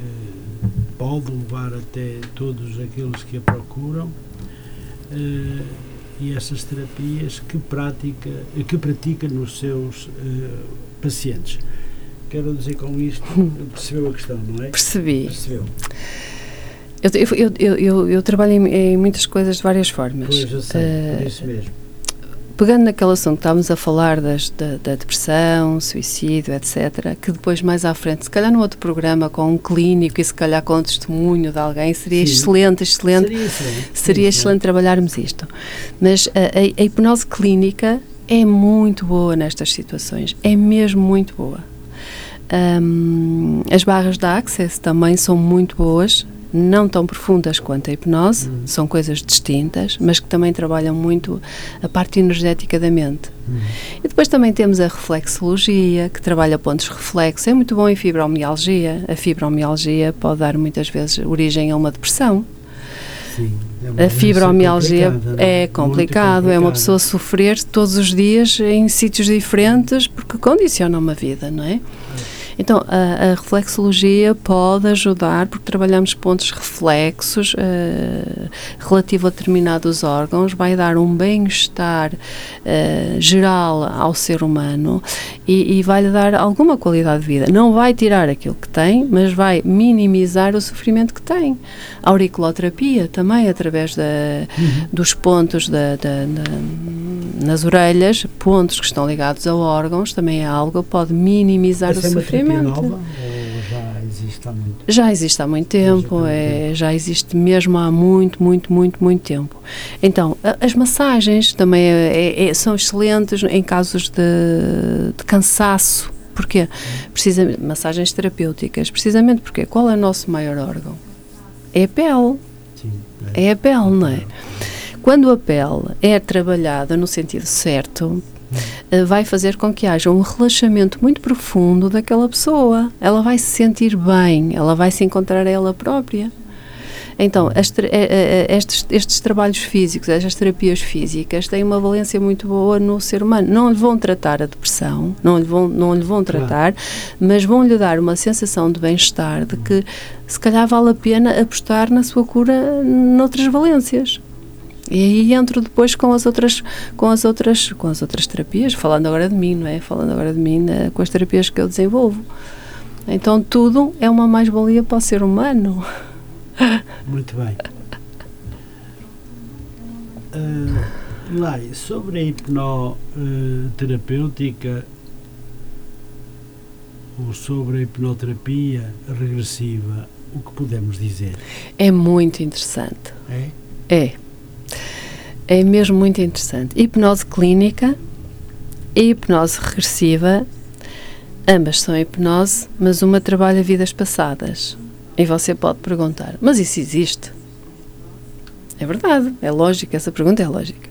eh, pode levar até todos aqueles que a procuram eh, e essas terapias que pratica que pratica nos seus eh, pacientes. Quero dizer com isto, percebeu a questão, não é? Percebi. Percebeu. Eu, eu, eu, eu, eu trabalho em, em muitas coisas de várias formas. Pois eu sei, por isso mesmo. Pegando naquele assunto que estávamos a falar das, da, da depressão, suicídio, etc., que depois mais à frente, se calhar num outro programa com um clínico e se calhar com um testemunho de alguém, seria Sim. excelente, excelente, Seria excelente. seria excelente trabalharmos isto. Mas a, a- a hipnose clínica é muito boa nestas situações, é mesmo muito boa. Hum, as barras da Access também são muito boas, não tão profundas quanto a hipnose, Uhum. são coisas distintas, mas que também trabalham muito a parte energética da mente. Hum. E depois também temos a reflexologia, que trabalha pontos reflexos, é muito bom em fibromialgia. A fibromialgia pode dar muitas vezes origem a uma depressão. Sim, é A fibromialgia complicada, é Muito complicado, é uma pessoa sofrer todos os dias em sítios diferentes porque condiciona uma vida, não é? Então, a, a reflexologia pode ajudar, porque trabalhamos pontos reflexos eh, relativo a determinados órgãos, vai dar um bem-estar eh, geral ao ser humano e, e vai-lhe dar alguma qualidade de vida. Não vai tirar aquilo que tem, mas vai minimizar o sofrimento que tem. A auriculoterapia também, através da, Uhum. dos pontos da, da- nas orelhas, pontos que estão ligados a órgãos, também é algo que pode minimizar Essa o é uma sofrimento. nova já existe há muito? Já existe há muito tempo, é, já existe mesmo há muito, muito, muito, muito tempo. Então, a- as massagens também é- é- é- são excelentes em casos de, de cansaço. Porquê? Precisamente, massagens terapêuticas. Precisamente porque qual é o nosso maior órgão? É a pele. Sim. É a pele, não é? Quando a pele é trabalhada no sentido certo, vai fazer com que haja um relaxamento muito profundo daquela pessoa. Ela vai se sentir bem, ela vai se encontrar a ela própria. Então, as eh, eh, estes, estes trabalhos físicos, estas terapias físicas, têm uma valência muito boa no ser humano. Não lhe vão tratar a depressão, não lhe vão, não lhe vão Claro. tratar, mas vão lhe dar uma sensação de bem-estar, de que se calhar vale a pena apostar na sua cura noutras valências. E aí entro depois com as outras com as outras com as outras terapias, falando agora de mim, não é? Falando agora de mim, né, com as terapias que eu desenvolvo. Então tudo é uma mais-valia para o ser humano. Muito bem. Uh, Lai, sobre a hipnoterapêutica ou sobre a hipnoterapia regressiva, o que podemos dizer? É muito interessante. É? É. É mesmo muito interessante. Hipnose clínica e hipnose regressiva, ambas são hipnose, mas uma trabalha vidas passadas. E você pode perguntar, mas isso existe? É verdade, é lógico, essa pergunta é lógica.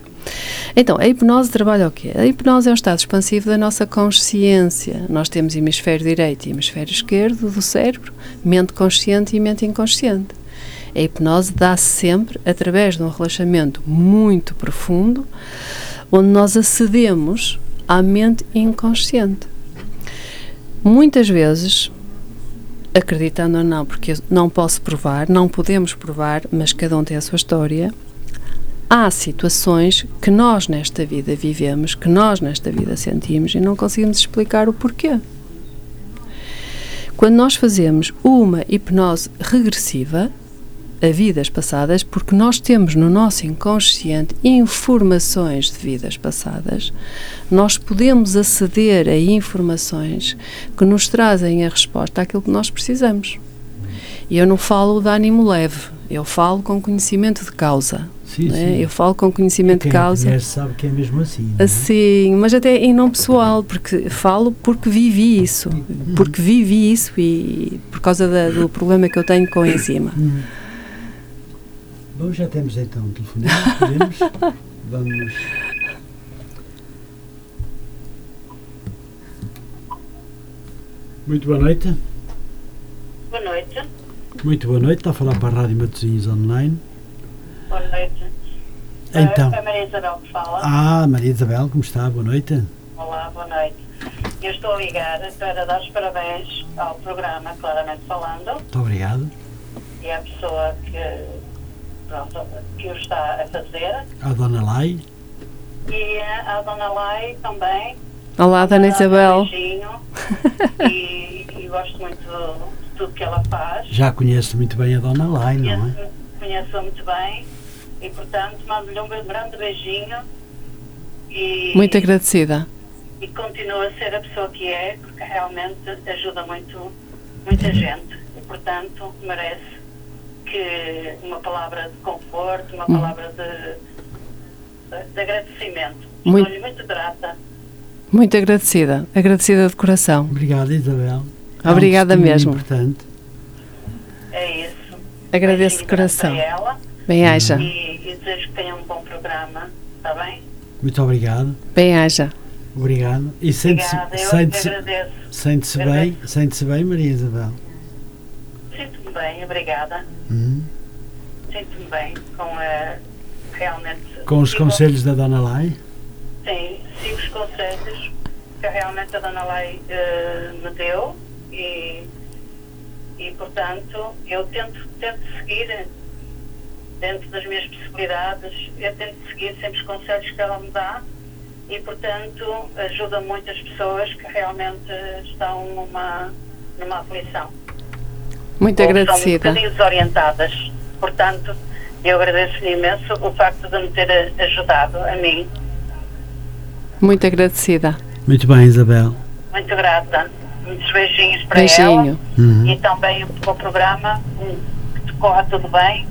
Então, a hipnose trabalha o quê? A hipnose é um estado expansivo da nossa consciência. Nós temos hemisfério direito e hemisfério esquerdo do cérebro, mente consciente e mente inconsciente. A hipnose dá-se sempre através de um relaxamento muito profundo, onde nós acedemos à mente inconsciente. Muitas vezes, acreditando ou não, porque não posso provar, não podemos provar, mas cada um tem a sua história. Há situações que nós nesta vida vivemos, que nós nesta vida sentimos e não conseguimos explicar o porquê. Quando nós fazemos uma hipnose regressiva a vidas passadas, porque nós temos no nosso inconsciente informações de vidas passadas, nós podemos aceder a informações que nos trazem a resposta àquilo que nós precisamos. E eu não falo de ânimo leve, eu falo com conhecimento de causa. Sim, né? sim. Eu falo com conhecimento de causa. conhece sabe que é mesmo assim. é? Assim, mas até em não pessoal, porque falo porque vivi isso, porque vivi isso e por causa da- do problema que eu tenho com a enzima. Bom, já temos então um telefonema, podemos? Vamos. Muito boa noite. Boa noite. Muito boa noite. Está a falar para a Rádio Matosinhos Online. Boa noite. Então. É a Maria Isabel que fala. Ah, Maria Isabel, como está? Boa noite. Olá, boa noite. Eu estou a ligar para dar os parabéns ao programa Claramente Falando Muito obrigado. e à pessoa que, pronto, que o está a fazer. À Dona Lai. E à Dona Lai também. Olá, Dona Dar um Isabel. beijinho e, e gosto muito de tudo que ela faz. Já conheço muito bem a Dona Lai, não é? Conheço- Conheço-a muito bem e, portanto, mando-lhe um grande beijinho. E, Muito agradecida. e continua a ser a pessoa que é, porque realmente ajuda muito, muita gente e, portanto, merece que uma palavra de conforto, uma Hum. palavra de, de, de agradecimento. Muito- Estou-lhe muito grata. Muito agradecida. Agradecida de coração. Obrigado, Isabel. É um Obrigada testemunho mesmo. Importante. É isso. Agradeço de coração. ela Bem haja. e, e desejo que tenha um bom programa. Está bem? Muito obrigado. Bem haja. Obrigado. E sente-se Obrigada. Eu sente agradeço. sente bem, sente bem, Maria Isabel? Sinto-me bem, obrigada. Hum. Sinto-me bem com a. Realmente. Com os sigo- conselhos da Dona Lai? Sim, sigo os conselhos que realmente a Dona Lei eh, me deu e, e, portanto, eu tento, tento seguir dentro das minhas possibilidades, eu tento seguir sempre os conselhos que ela me dá e, portanto, ajuda muitas pessoas que realmente estão numa, numa aflição. Muito agradecida. Estão um bocadinho desorientadas. Portanto, eu agradeço-lhe imenso o facto de me ter eh, ajudado a mim. Muito agradecida. Muito bem, Isabel. Muito grata. Muitos beijinhos para Beijinho. ela. Uhum. E também o programa, que corra tudo bem.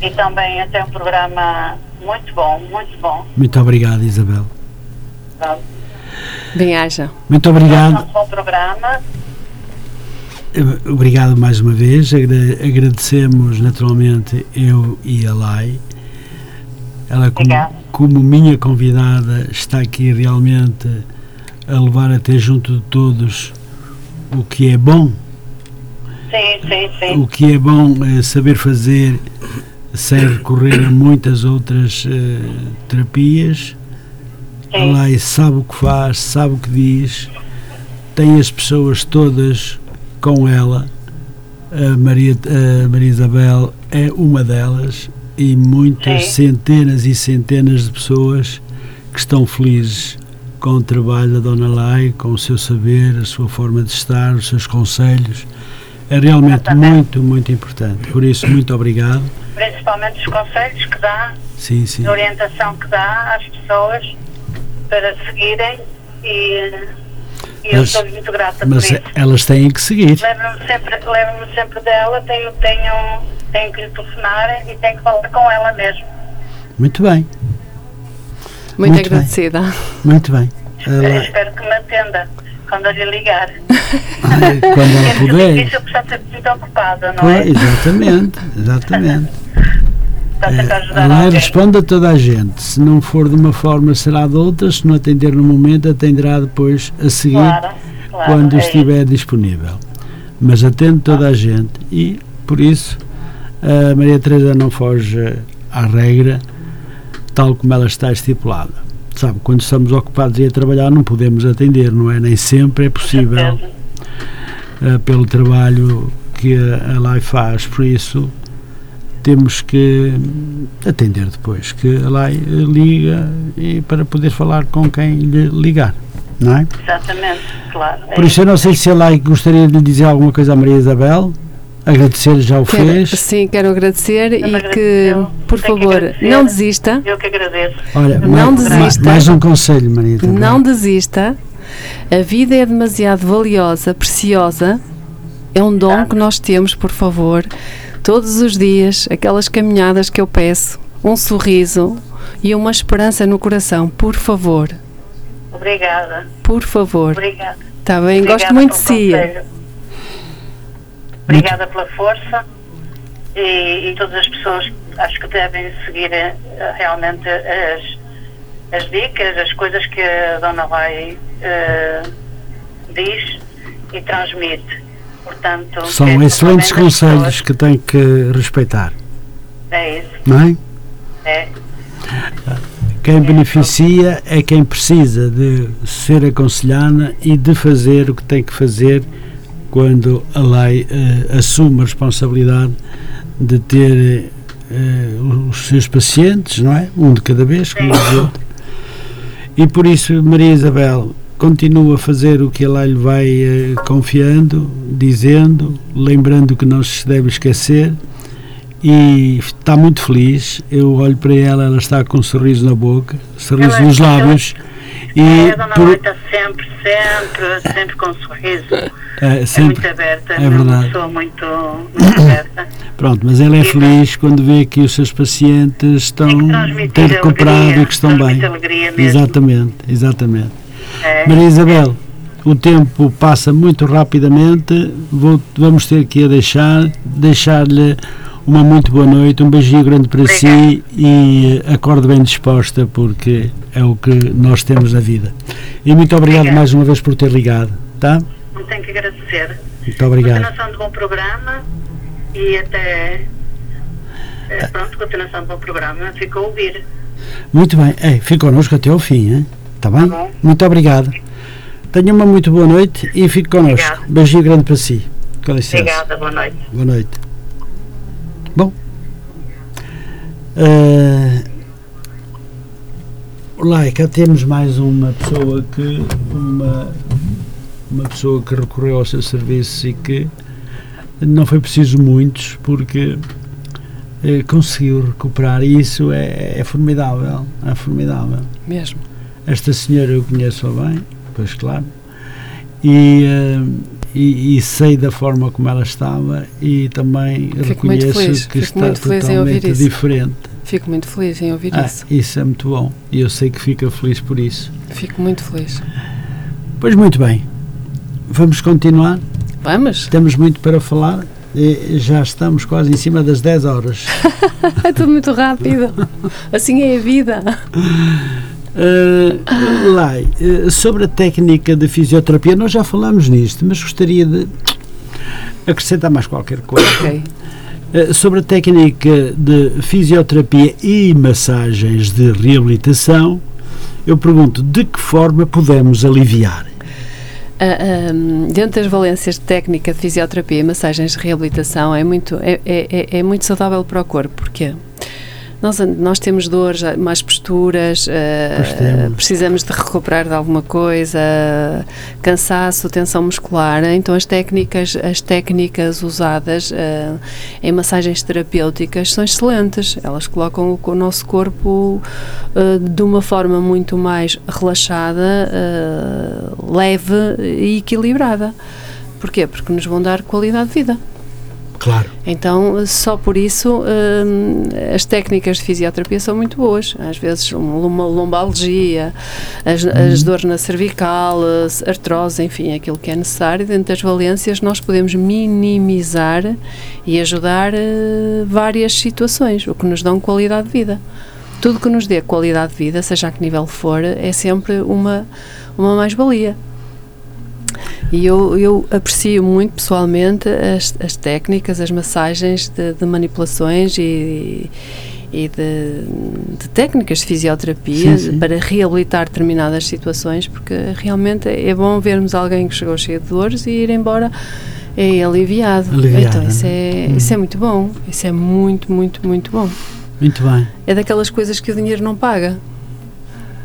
E também até um programa muito bom, muito bom. Muito obrigado, Isabel. Pronto. Bem haja. Muito obrigado. Um bom programa. Eh, Obrigado mais uma vez. Agra- agradecemos naturalmente eu e a Lai. Ela, como, como minha convidada, está aqui realmente a levar até junto de todos o que é bom. Sim, sim, sim. O que é bom é saber fazer sem recorrer a muitas outras eh, terapias. A sim. Lai sabe o que faz, sabe o que diz, tem as pessoas todas com ela. A Maria, a Maria Isabel é uma delas e muitas Sim. centenas e centenas de pessoas que estão felizes com o trabalho da Dona Lai, com o seu saber, a sua forma de estar, os seus conselhos. É realmente Exatamente. muito, muito importante. Por isso, muito obrigado. Principalmente os conselhos que dá, Sim, sim. a orientação que dá às pessoas para seguirem e, e eu Mas- estou muito grata Mas por isso. elas têm que seguir. Lembro-me sempre, lembro-me sempre dela, tenho, tenho, tenho que lhe telefonar e tenho que falar com ela mesmo. Muito bem, Muito, Muito bem. agradecida. muito bem. Eu Ela- espero que me atenda quando eu lhe ligar. Ai, quando ela É puder. difícil porque está sempre muito ocupada, não Pois, é? exatamente, exatamente. Está sempre a ajudar Ela alguém. responde a toda a gente. Se não for de uma forma, será de outra. Se não atender no momento, atenderá depois a seguir, Claro, claro. quando é estiver disponível. Mas atende toda a gente e, por isso, a Maria Teresa não foge à regra, tal como ela está estipulada. Sabe, quando estamos ocupados e a trabalhar, não podemos atender, não é? Nem sempre é isso. possível. Eh, pelo trabalho que a, a LAI faz, por isso temos que atender depois, que a LAI eh, liga e para poder falar com quem lhe ligar, não é? Exatamente, claro. Por isso eu não sei se a LAI gostaria de lhe dizer alguma coisa à Maria Isabel, agradecer já o Quero, fez, sim, quero agradecer e que, por que favor, agradecer. não desista. Eu que agradeço. olha, não mais, desista. mais um conselho Maria Isabel, Não desista. A vida é demasiado valiosa, preciosa, É um dom que nós temos, por favor, todos os dias, aquelas caminhadas que eu peço, um sorriso e uma esperança no coração, por favor. Obrigada. Por favor. Obrigada. Está bem? Obrigada Gosto muito de si. Obrigada pela força e, e todas as pessoas acho que devem seguir eh, realmente as, as dicas, as coisas que a Dona Lai eh, diz e transmite. Portanto, São que excelentes conselhos que tem que respeitar, É isso, não é? é. Quem beneficia é quem precisa de ser aconselhada e de fazer o que tem que fazer quando a lei eh, assume a responsabilidade de ter eh, os seus pacientes, não é? Um de cada vez, como diz outro. E por isso, Maria Isabel continua a fazer o que a lei lhe vai eh, confiando, dizendo, lembrando que não se deve esquecer e está muito feliz. Eu olho para ela, ela está com um sorriso na boca, sorriso Ela- nos lábios. E É, a Dona por- sempre, sempre, sempre com um sorriso. é, É muito sempre, aberta, é é uma verdade. pessoa muito, muito aberta. pronto, mas ela é feliz quando vê que os seus pacientes estão têm recuperado alegria, e que estão bem. Exatamente, exatamente. É. Maria Isabel, o tempo passa muito rapidamente. Vou- vamos ter que a deixar, deixar-lhe uma muito boa noite, um beijinho grande para si e eh, acorde bem disposta porque é o que nós temos na vida. E muito obrigado Obrigada. mais uma vez por ter ligado, tá? Não tenho que agradecer. Muito obrigado. Continuação de bom programa e até. eh, Pronto, continuação de bom programa. Fico a ouvir. Muito bem, é, fique connosco até ao fim, hein? Tá bem? Tá bom. Muito obrigado. Tenha uma muito boa noite e fique connosco. Obrigada. Beijinho grande para si. Com licença. Obrigada, boa noite. Boa noite. Bom. eh, lá, cá temos mais uma pessoa que uma, uma pessoa que recorreu ao seu serviço e que não foi preciso muitos porque eh, conseguiu recuperar e isso é, é formidável, é formidável. Mesmo. Esta senhora eu conheço bem, pois claro, e, eh, e, e sei da forma como ela estava e também Fico reconheço que fico está totalmente diferente. Fico muito feliz em ouvir Ah, isso. isso é muito bom e eu sei que fica feliz por isso. Fico muito feliz. Pois muito bem, vamos continuar, Vamos? temos muito para falar. e já estamos quase em cima das 10 horas. É tudo muito rápido. Assim é a vida. Uh, Lai, uh, sobre a técnica de fisioterapia, nós já falamos nisto, mas gostaria de acrescentar mais qualquer coisa. Ok. Uh, sobre a técnica de fisioterapia e massagens de reabilitação, eu pergunto de que forma podemos aliviar? Ah, ahm, dentro das valências de técnica de fisioterapia e massagens de reabilitação é muito, é, é, é- é muito saudável para o corpo, porque nós, nós temos dores, há más posturas, temos. precisamos de recuperar de alguma coisa, cansaço, tensão muscular, então as técnicas, as técnicas usadas ah, em massagens terapêuticas são excelentes, elas colocam o, o nosso corpo ah, de uma forma muito mais relaxada, leve e equilibrada. Porquê? Porque nos vão dar qualidade de vida. Claro. Então, só por isso, hum, as técnicas de fisioterapia são muito boas. Às vezes, um- uma lombalgia, as, as dores na cervical, artrose, enfim, aquilo que é necessário. Dentro das valências, nós podemos minimizar e ajudar eh, várias situações, o que nos dão qualidade de vida. Tudo que nos dê qualidade de vida, seja a que nível for, é sempre uma, uma mais-valia. E eu, eu aprecio muito pessoalmente as, as técnicas, as massagens de, de manipulações e, e de, de técnicas de fisioterapia Sim, sim. para reabilitar determinadas situações, porque realmente é bom vermos alguém que chegou cheio de dores e ir embora é aliviado. Aliviado, então isso né? é, isso é muito bom, isso é muito, muito, muito bom. Muito bem, É daquelas coisas que o dinheiro não paga,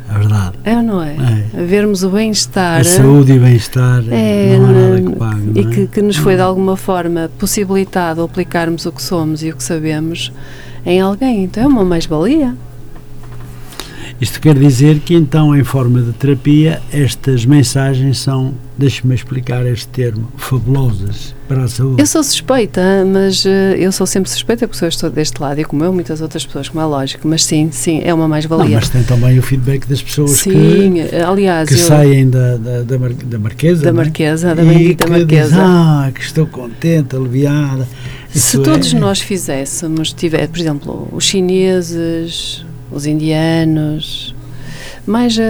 é verdade. é ou não é? É. Vermos o bem-estar. A saúde e bem-estar É, não há nada na- que pague. e é? que, que nos foi de alguma forma possibilitado aplicarmos o que somos e o que sabemos em alguém. Então é uma mais-valia. Isto quer dizer que então, em forma de terapia, estas mensagens são, deixe-me explicar este termo, fabulosas para a saúde. Eu sou suspeita, mas uh, eu sou sempre suspeita porque eu estou deste lado e como eu, muitas outras pessoas, como é lógico, mas sim, sim, é uma mais-valia. Mas tem também o feedback das pessoas sim, que, aliás, que eu, saem da, da, da, mar, da Marquesa. Da é? Marquesa, da bendita Marquesa. Diz, ah, que estou contente, aliviada. Se todos é... nós fizéssemos, tiver, por exemplo, os chineses, os indianos, mais a,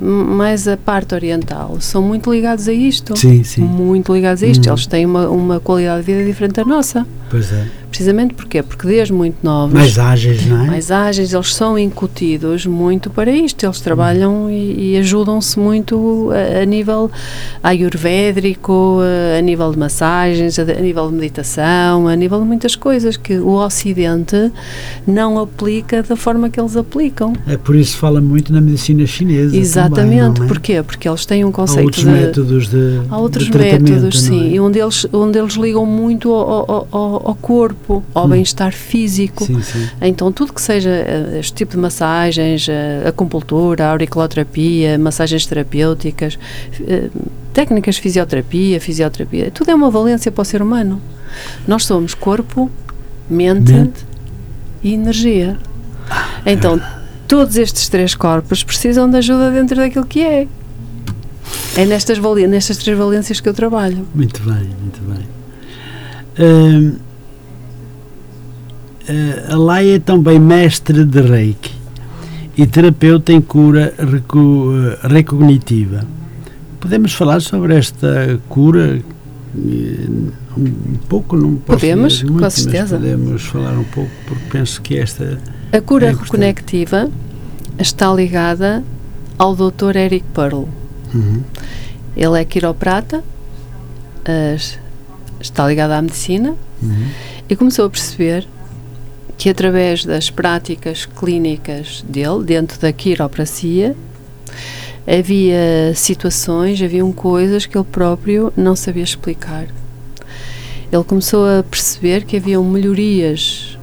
mais a parte oriental, são muito ligados a isto. Sim, sim. Muito ligados a isto. Hum. Eles têm uma, uma qualidade de vida diferente da nossa. Pois é. Precisamente porquê? Porque desde muito novos. Mais ágeis, não é? Mais ágeis, eles são incutidos muito para isto. Eles trabalham hum. e, e ajudam-se muito a, a, nível ayurvédico, a, nível de massagens, a, a, nível de meditação, a nível de muitas coisas que o Ocidente não aplica da forma que eles aplicam. É por isso fala muito na medicina chinesa. Exatamente. Também, é? Porquê? Porque eles têm um conceito. Há outros de, métodos de. Há outros de métodos, sim. É? E onde eles, onde eles ligam muito ao, ao, ao corpo corpo, ao hum. bem-estar físico. Sim, sim. Então, tudo que seja eh, este tipo de massagens, a acupuntura, auriculoterapia, massagens terapêuticas, eh, técnicas de fisioterapia, fisioterapia, tudo é uma valência para o ser humano. Nós somos corpo, mente, mente. e energia. Então, todos estes três corpos precisam de ajuda dentro daquilo que é. É nestas, nestas três valências que eu trabalho. Muito bem, muito bem. Hum, a Laia é também mestre de Reiki e terapeuta em cura recu, eh, recognitiva. Podemos falar sobre esta cura um pouco, não posso Podemos, muito, com certeza. podemos falar um pouco, porque penso que esta. A cura é reconectiva está ligada ao Dr. Eric Pearl. Uhum. Ele é quiroprata, está ligado à medicina uhum. e começou a perceber que através das práticas clínicas dele, dentro da quiropracia, havia situações, haviam coisas que ele próprio não sabia explicar. Ele começou a perceber que haviam melhorias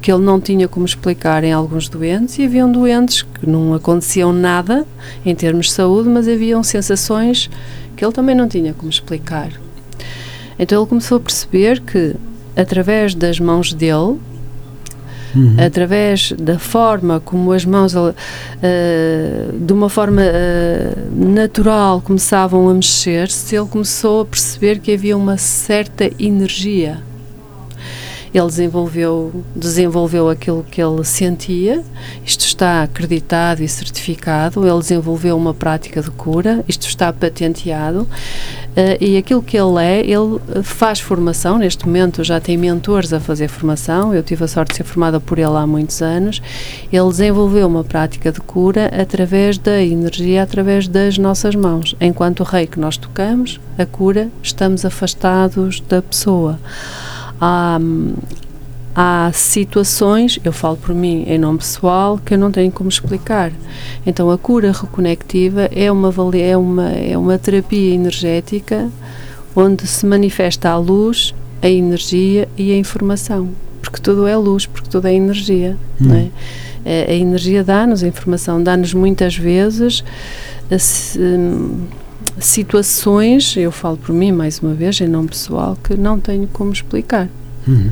que ele não tinha como explicar em alguns doentes e haviam doentes que não aconteciam nada em termos de saúde, mas haviam sensações que ele também não tinha como explicar. Então ele começou a perceber que através das mãos dele uhum. através da forma como as mãos, uh, de uma forma uh, natural, começavam a mexer-se, ele começou a perceber que havia uma certa energia. Ele desenvolveu, desenvolveu aquilo que ele sentia, isto está acreditado e certificado. Ele desenvolveu uma prática de cura, isto está patenteado. Uh, e aquilo que ele é, ele faz formação, neste momento já tem mentores a fazer formação, eu tive a sorte de ser formada por ele há muitos anos. Ele desenvolveu uma prática de cura através da energia, através das nossas mãos. Enquanto o rei que nós tocamos, a cura, estamos afastados da pessoa. Há, há situações, eu falo por mim em nome pessoal, que eu não tenho como explicar. Então a cura reconectiva é uma, é uma, é uma terapia energética onde se manifesta a luz, a energia e a informação. Porque tudo é luz, porque tudo é energia. Hum. Não é? A, a energia dá-nos, a informação dá-nos muitas vezes hum, situações, eu falo por mim mais uma vez, em nome pessoal, que não tenho como explicar. Uhum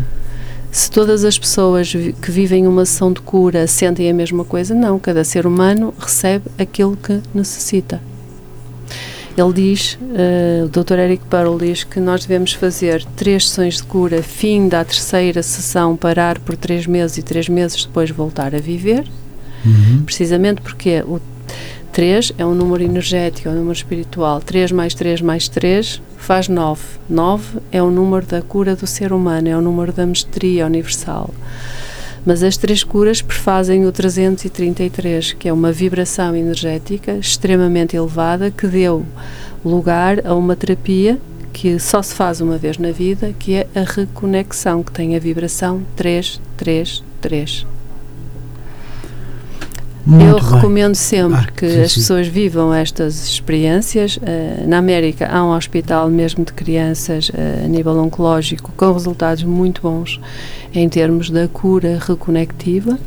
se todas as pessoas que vivem uma sessão de cura sentem a mesma coisa, não. Cada ser humano recebe aquilo que necessita. Ele diz, uh, o Dr. Eric Pearl diz que nós devemos fazer três sessões de cura, fim da terceira sessão, parar por três meses e três meses depois voltar a viver. Uhum. Precisamente porque o 3 é um número energético, é um número espiritual. 3 mais 3 mais 3 faz 9. 9 é o número da cura do ser humano, é o número da mestria universal. Mas as três curas prefazem o 333, que é uma vibração energética extremamente elevada que deu lugar a uma terapia que só se faz uma vez na vida, que é a reconexão, que tem a vibração 333. Muito eu bem. recomendo sempre ah, que sim, as sim. pessoas vivam estas experiências. Uh, na América há um hospital mesmo de crianças uh, a nível oncológico com resultados muito bons em termos da cura reconectiva.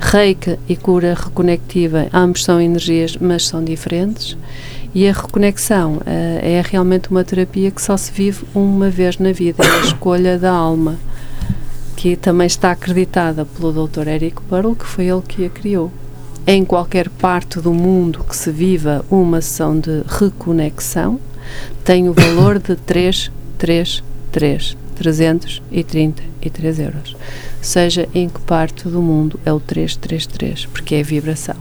Reiki e cura reconectiva, ambos são energias, mas são diferentes. E a reconexão uh, é realmente uma terapia que só se vive uma vez na vida, é a escolha da alma, que também está acreditada pelo Dr. Eric Pearl, que foi ele que a criou. Em qualquer parte do mundo que se viva uma sessão de reconexão, tem o valor de 3, 3, 3, 333 euros. Seja em que parte do mundo é o 333, porque é vibração.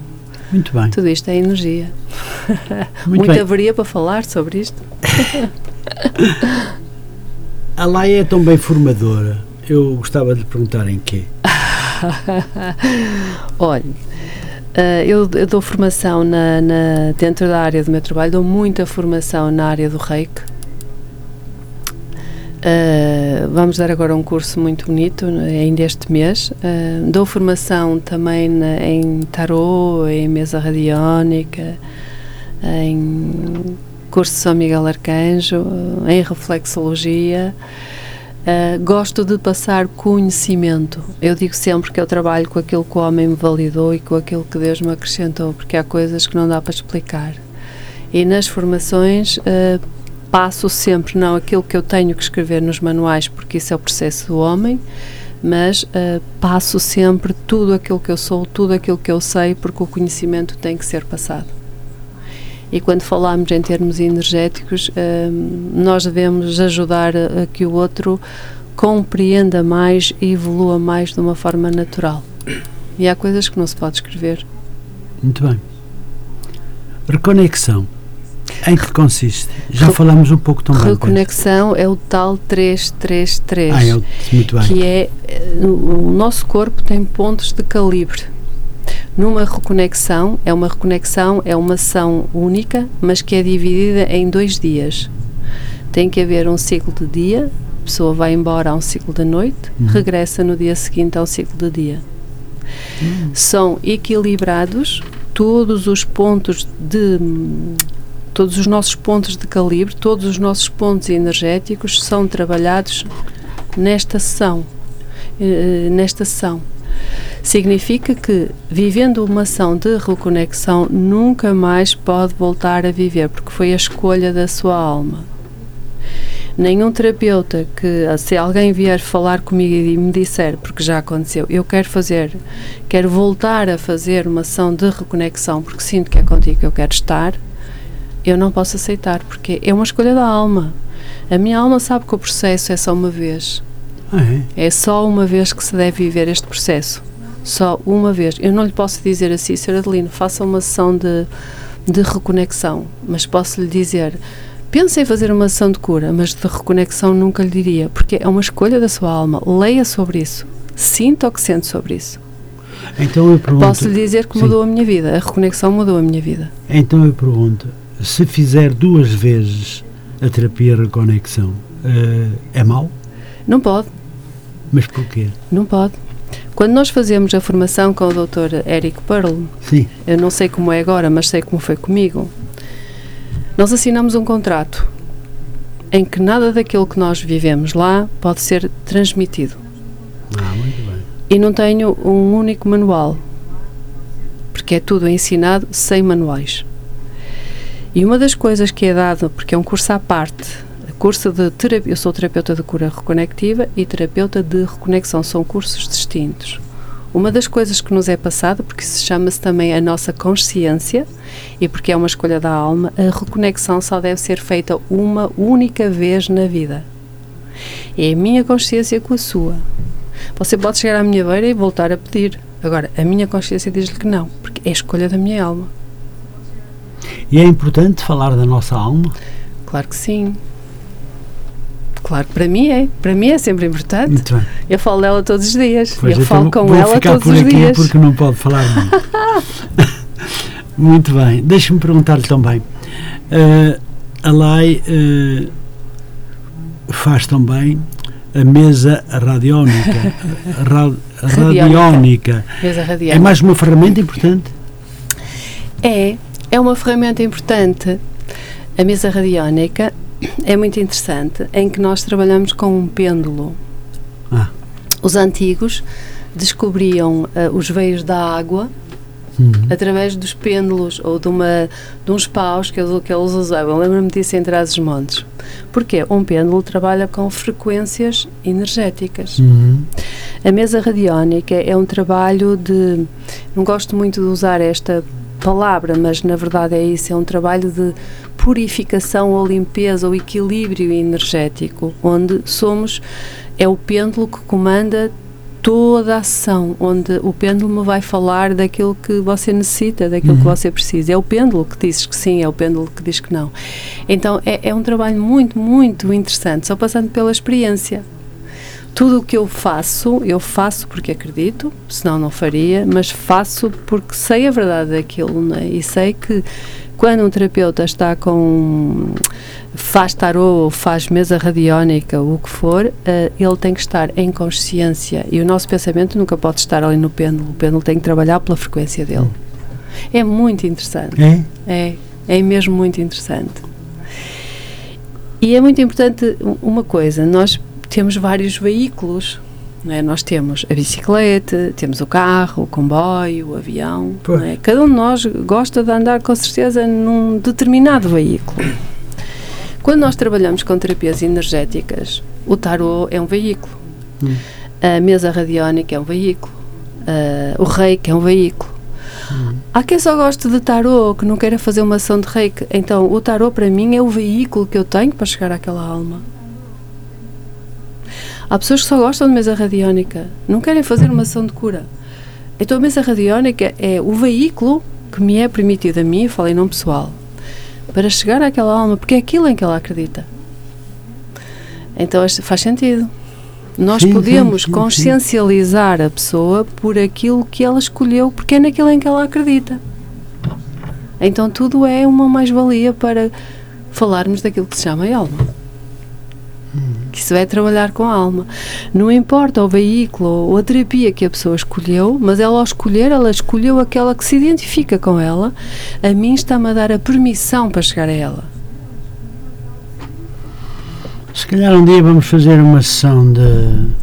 Muito bem. Tudo isto é energia. Muito, Muito haveria para falar sobre isto. A Laia é tão bem formadora. Eu gostava de lhe perguntar em quê? Olha, Uh, eu, eu, dou formação na, na, dentro da área do meu trabalho, dou muita formação na área do reiki. Uh, vamos dar agora um curso muito bonito, ainda este mês. Uh, dou formação também na, em tarô, em mesa radiónica, em curso de São Miguel Arcanjo, em reflexologia. Uh, gosto de passar conhecimento. Eu digo sempre que eu trabalho com aquilo que o homem me validou e com aquilo que Deus me acrescentou, porque há coisas que não dá para explicar. E nas formações uh, passo sempre não aquilo que eu tenho que escrever nos manuais, porque isso é o processo do homem, mas uh, passo sempre tudo aquilo que eu sou, tudo aquilo que eu sei, porque o conhecimento tem que ser passado. E quando falamos em termos energéticos, hum, nós devemos ajudar a, que o outro compreenda mais e evolua mais de uma forma natural. E há coisas que não se pode escrever. Muito bem. Reconexão. Em que consiste? Já Re falamos um pouco também. Reconexão é o tal 333. Ah, é, muito bem. Que é. Eh, o nosso corpo tem pontos de calibre. Numa reconexão, é uma reconexão, é uma ação única, mas que é dividida em dois dias. Tem que haver um ciclo de dia, a pessoa vai embora a um ciclo de noite, uhum. regressa no dia seguinte ao ciclo de dia. Uhum. São equilibrados todos os pontos de todos os nossos pontos de calibre, todos os nossos pontos energéticos são trabalhados nesta ação, eh, nesta ação. Significa que, vivendo uma ação de reconexão, nunca mais pode voltar a viver, porque foi a escolha da sua alma. Nenhum terapeuta que, se alguém vier falar comigo e me disser, porque já aconteceu, eu quero fazer, quero voltar a fazer uma ação de reconexão, porque sinto que é contigo que eu quero estar, eu não posso aceitar, porque é uma escolha da alma. A minha alma sabe que o processo é só uma vez. Ah, é? é só uma vez que se deve viver este processo só uma vez. Eu não lhe posso dizer assim, Sr. Adelino, faça uma sessão de, de reconexão, mas posso lhe dizer, pense em fazer uma sessão de cura, mas de reconexão nunca lhe diria, porque é uma escolha da sua alma. Leia sobre isso. Sinta o que sente sobre isso. Então eu pergunto, Posso lhe dizer que mudou sim. a minha vida, a reconexão mudou a minha vida. Então eu pergunto, se fizer duas vezes a terapia reconexão, uh, é mau? Não pode. Mas porquê? Não pode. Quando nós fazemos a formação com o Dr. Eric Pearl, Sim. eu não sei como é agora, mas sei como foi comigo, nós assinamos um contrato em que nada daquilo que nós vivemos lá pode ser transmitido. Ah, muito bem. E não tenho um único manual, porque é tudo ensinado sem manuais. E uma das coisas que é dado, porque é um curso à parte, curso de terapia, eu sou terapeuta de cura reconectiva e terapeuta de reconexão, são cursos distintos. Uma das coisas que nos é passada, porque se chama-se também a nossa consciência e porque é uma escolha da alma, a reconexão só deve ser feita uma única vez na vida. É a minha consciência com a sua. Você pode chegar à minha beira e voltar a pedir. Agora, a minha consciência diz-lhe que não, porque é a escolha da minha alma. E é importante falar da nossa alma? Claro que sim. Claro para mim é. Para mim é sempre importante. Muito bem. Eu falo dela todos os dias. Pois eu falo com ela todos os dias. porque não pode falar muito. muito bem. Deixa-me perguntar-lhe também. Uh, a Lai uh, faz também a mesa radiónica. ra, radiónica. Mesa radiónica. É mais uma ferramenta importante? É. É uma ferramenta importante. A mesa radiónica é muito interessante, em que nós trabalhamos com um pêndulo. Ah. Os antigos descobriam uh, os veios da água uhum. através dos pêndulos ou de, uma, de uns paus que, que eles usavam. Lembro-me disso em Trás-os-Montes. Porquê? Um pêndulo trabalha com frequências energéticas. Uhum. A mesa radiónica é um trabalho de. Não gosto muito de usar esta palavra, mas na verdade é isso, é um trabalho de purificação ou limpeza ou equilíbrio energético, onde somos, é o pêndulo que comanda toda a ação, onde o pêndulo me vai falar daquilo que você necessita, daquilo uhum. que você precisa. É o pêndulo que diz que sim, é o pêndulo que diz que não. Então é, é um trabalho muito, muito interessante, só passando pela experiência. Tudo o que eu faço, eu faço porque acredito, senão não faria, mas faço porque sei a verdade daquilo, né? e sei que quando um terapeuta está com faz tarô, faz mesa radiónica, o que for, uh, ele tem que estar em consciência e o nosso pensamento nunca pode estar ali no pêndulo. O pêndulo tem que trabalhar pela frequência dele. É muito interessante. É? É, é mesmo muito interessante. E é muito importante uma coisa, nós temos vários veículos. É? Nós temos a bicicleta, temos o carro, o comboio, o avião. É? Cada um de nós gosta de andar com certeza num determinado veículo. Quando nós trabalhamos com terapias energéticas, o tarô é um veículo, hum. a mesa radiónica é um veículo, uh, o reiki é um veículo. Hum. Há quem só goste de tarô, que não queira fazer uma ação de reiki. Então, o tarô para mim é o veículo que eu tenho para chegar àquela alma. Há pessoas que só gostam de mesa radiónica, não querem fazer uma ação de cura. Então, a mesa radiónica é o veículo que me é permitido a mim, falei em nome pessoal, para chegar àquela alma, porque é aquilo em que ela acredita. Então faz sentido. Nós sim, podemos sim, sim, consciencializar a pessoa por aquilo que ela escolheu, porque é naquilo em que ela acredita. Então tudo é uma mais-valia para falarmos daquilo que se chama alma que isso é trabalhar com a alma. Não importa o veículo ou a terapia que a pessoa escolheu, mas ela ao escolher, ela escolheu aquela que se identifica com ela, a mim está-me a dar a permissão para chegar a ela. Se calhar um dia vamos fazer uma sessão de.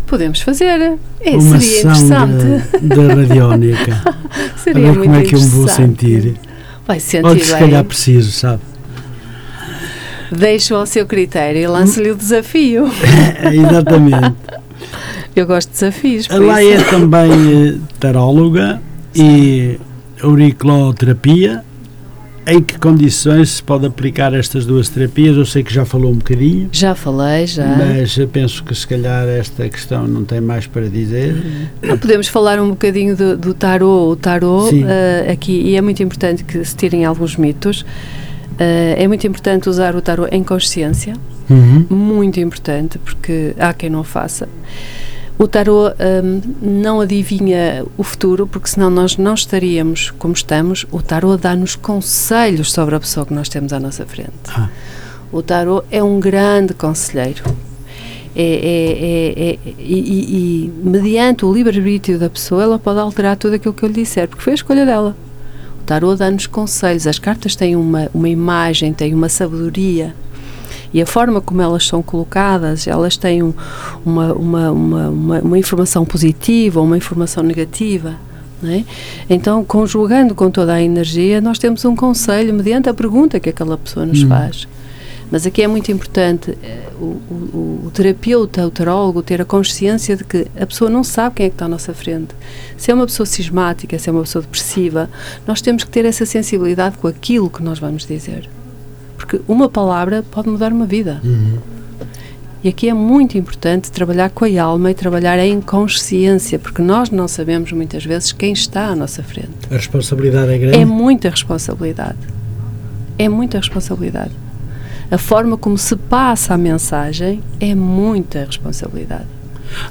Podemos fazer. É, uma seria interessante. De radiónica. seria a ver como é que eu me vou sentir. Vai sentir. Ou se calhar preciso, sabe? Deixo ao seu critério e lanço-lhe o desafio. Exatamente. Eu gosto de desafios. Ela é também eh, taróloga e auriculoterapia. Em que condições se pode aplicar estas duas terapias? Eu sei que já falou um bocadinho. Já falei, já. Mas penso que se calhar esta questão não tem mais para dizer. Não podemos falar um bocadinho do, do tarô. O tarô uh, aqui, e é muito importante que se tirem alguns mitos. Uh, é muito importante usar o tarot em consciência, uhum. muito importante, porque há quem não faça. O tarot um, não adivinha o futuro, porque senão nós não estaríamos como estamos. O tarot dá-nos conselhos sobre a pessoa que nós temos à nossa frente. Ah. O tarot é um grande conselheiro. É, é, é, é e, e, e, mediante o livre-arbítrio da pessoa, ela pode alterar tudo aquilo que eu lhe disser, porque foi a escolha dela tarô dá-nos conselhos. As cartas têm uma, uma imagem, têm uma sabedoria. E a forma como elas são colocadas, elas têm um, uma, uma, uma, uma, informação positiva ou uma informação negativa. É? Então, conjugando com toda a energia, nós temos um conselho mediante a pergunta que aquela pessoa nos hum. faz. Mas aqui é muito importante eh, o, o, o, terapeuta, o tarólogo, ter a consciência de que a pessoa não sabe quem é que está à nossa frente. Se é uma pessoa cismática, se é uma pessoa depressiva, nós temos que ter essa sensibilidade com aquilo que nós vamos dizer. Porque uma palavra pode mudar uma vida. Uhum. E aqui é muito importante trabalhar com a alma e trabalhar em consciência, porque nós não sabemos muitas vezes quem está à nossa frente. A responsabilidade é grande? É muita responsabilidade. É muita responsabilidade a forma como se passa a mensagem é muita responsabilidade.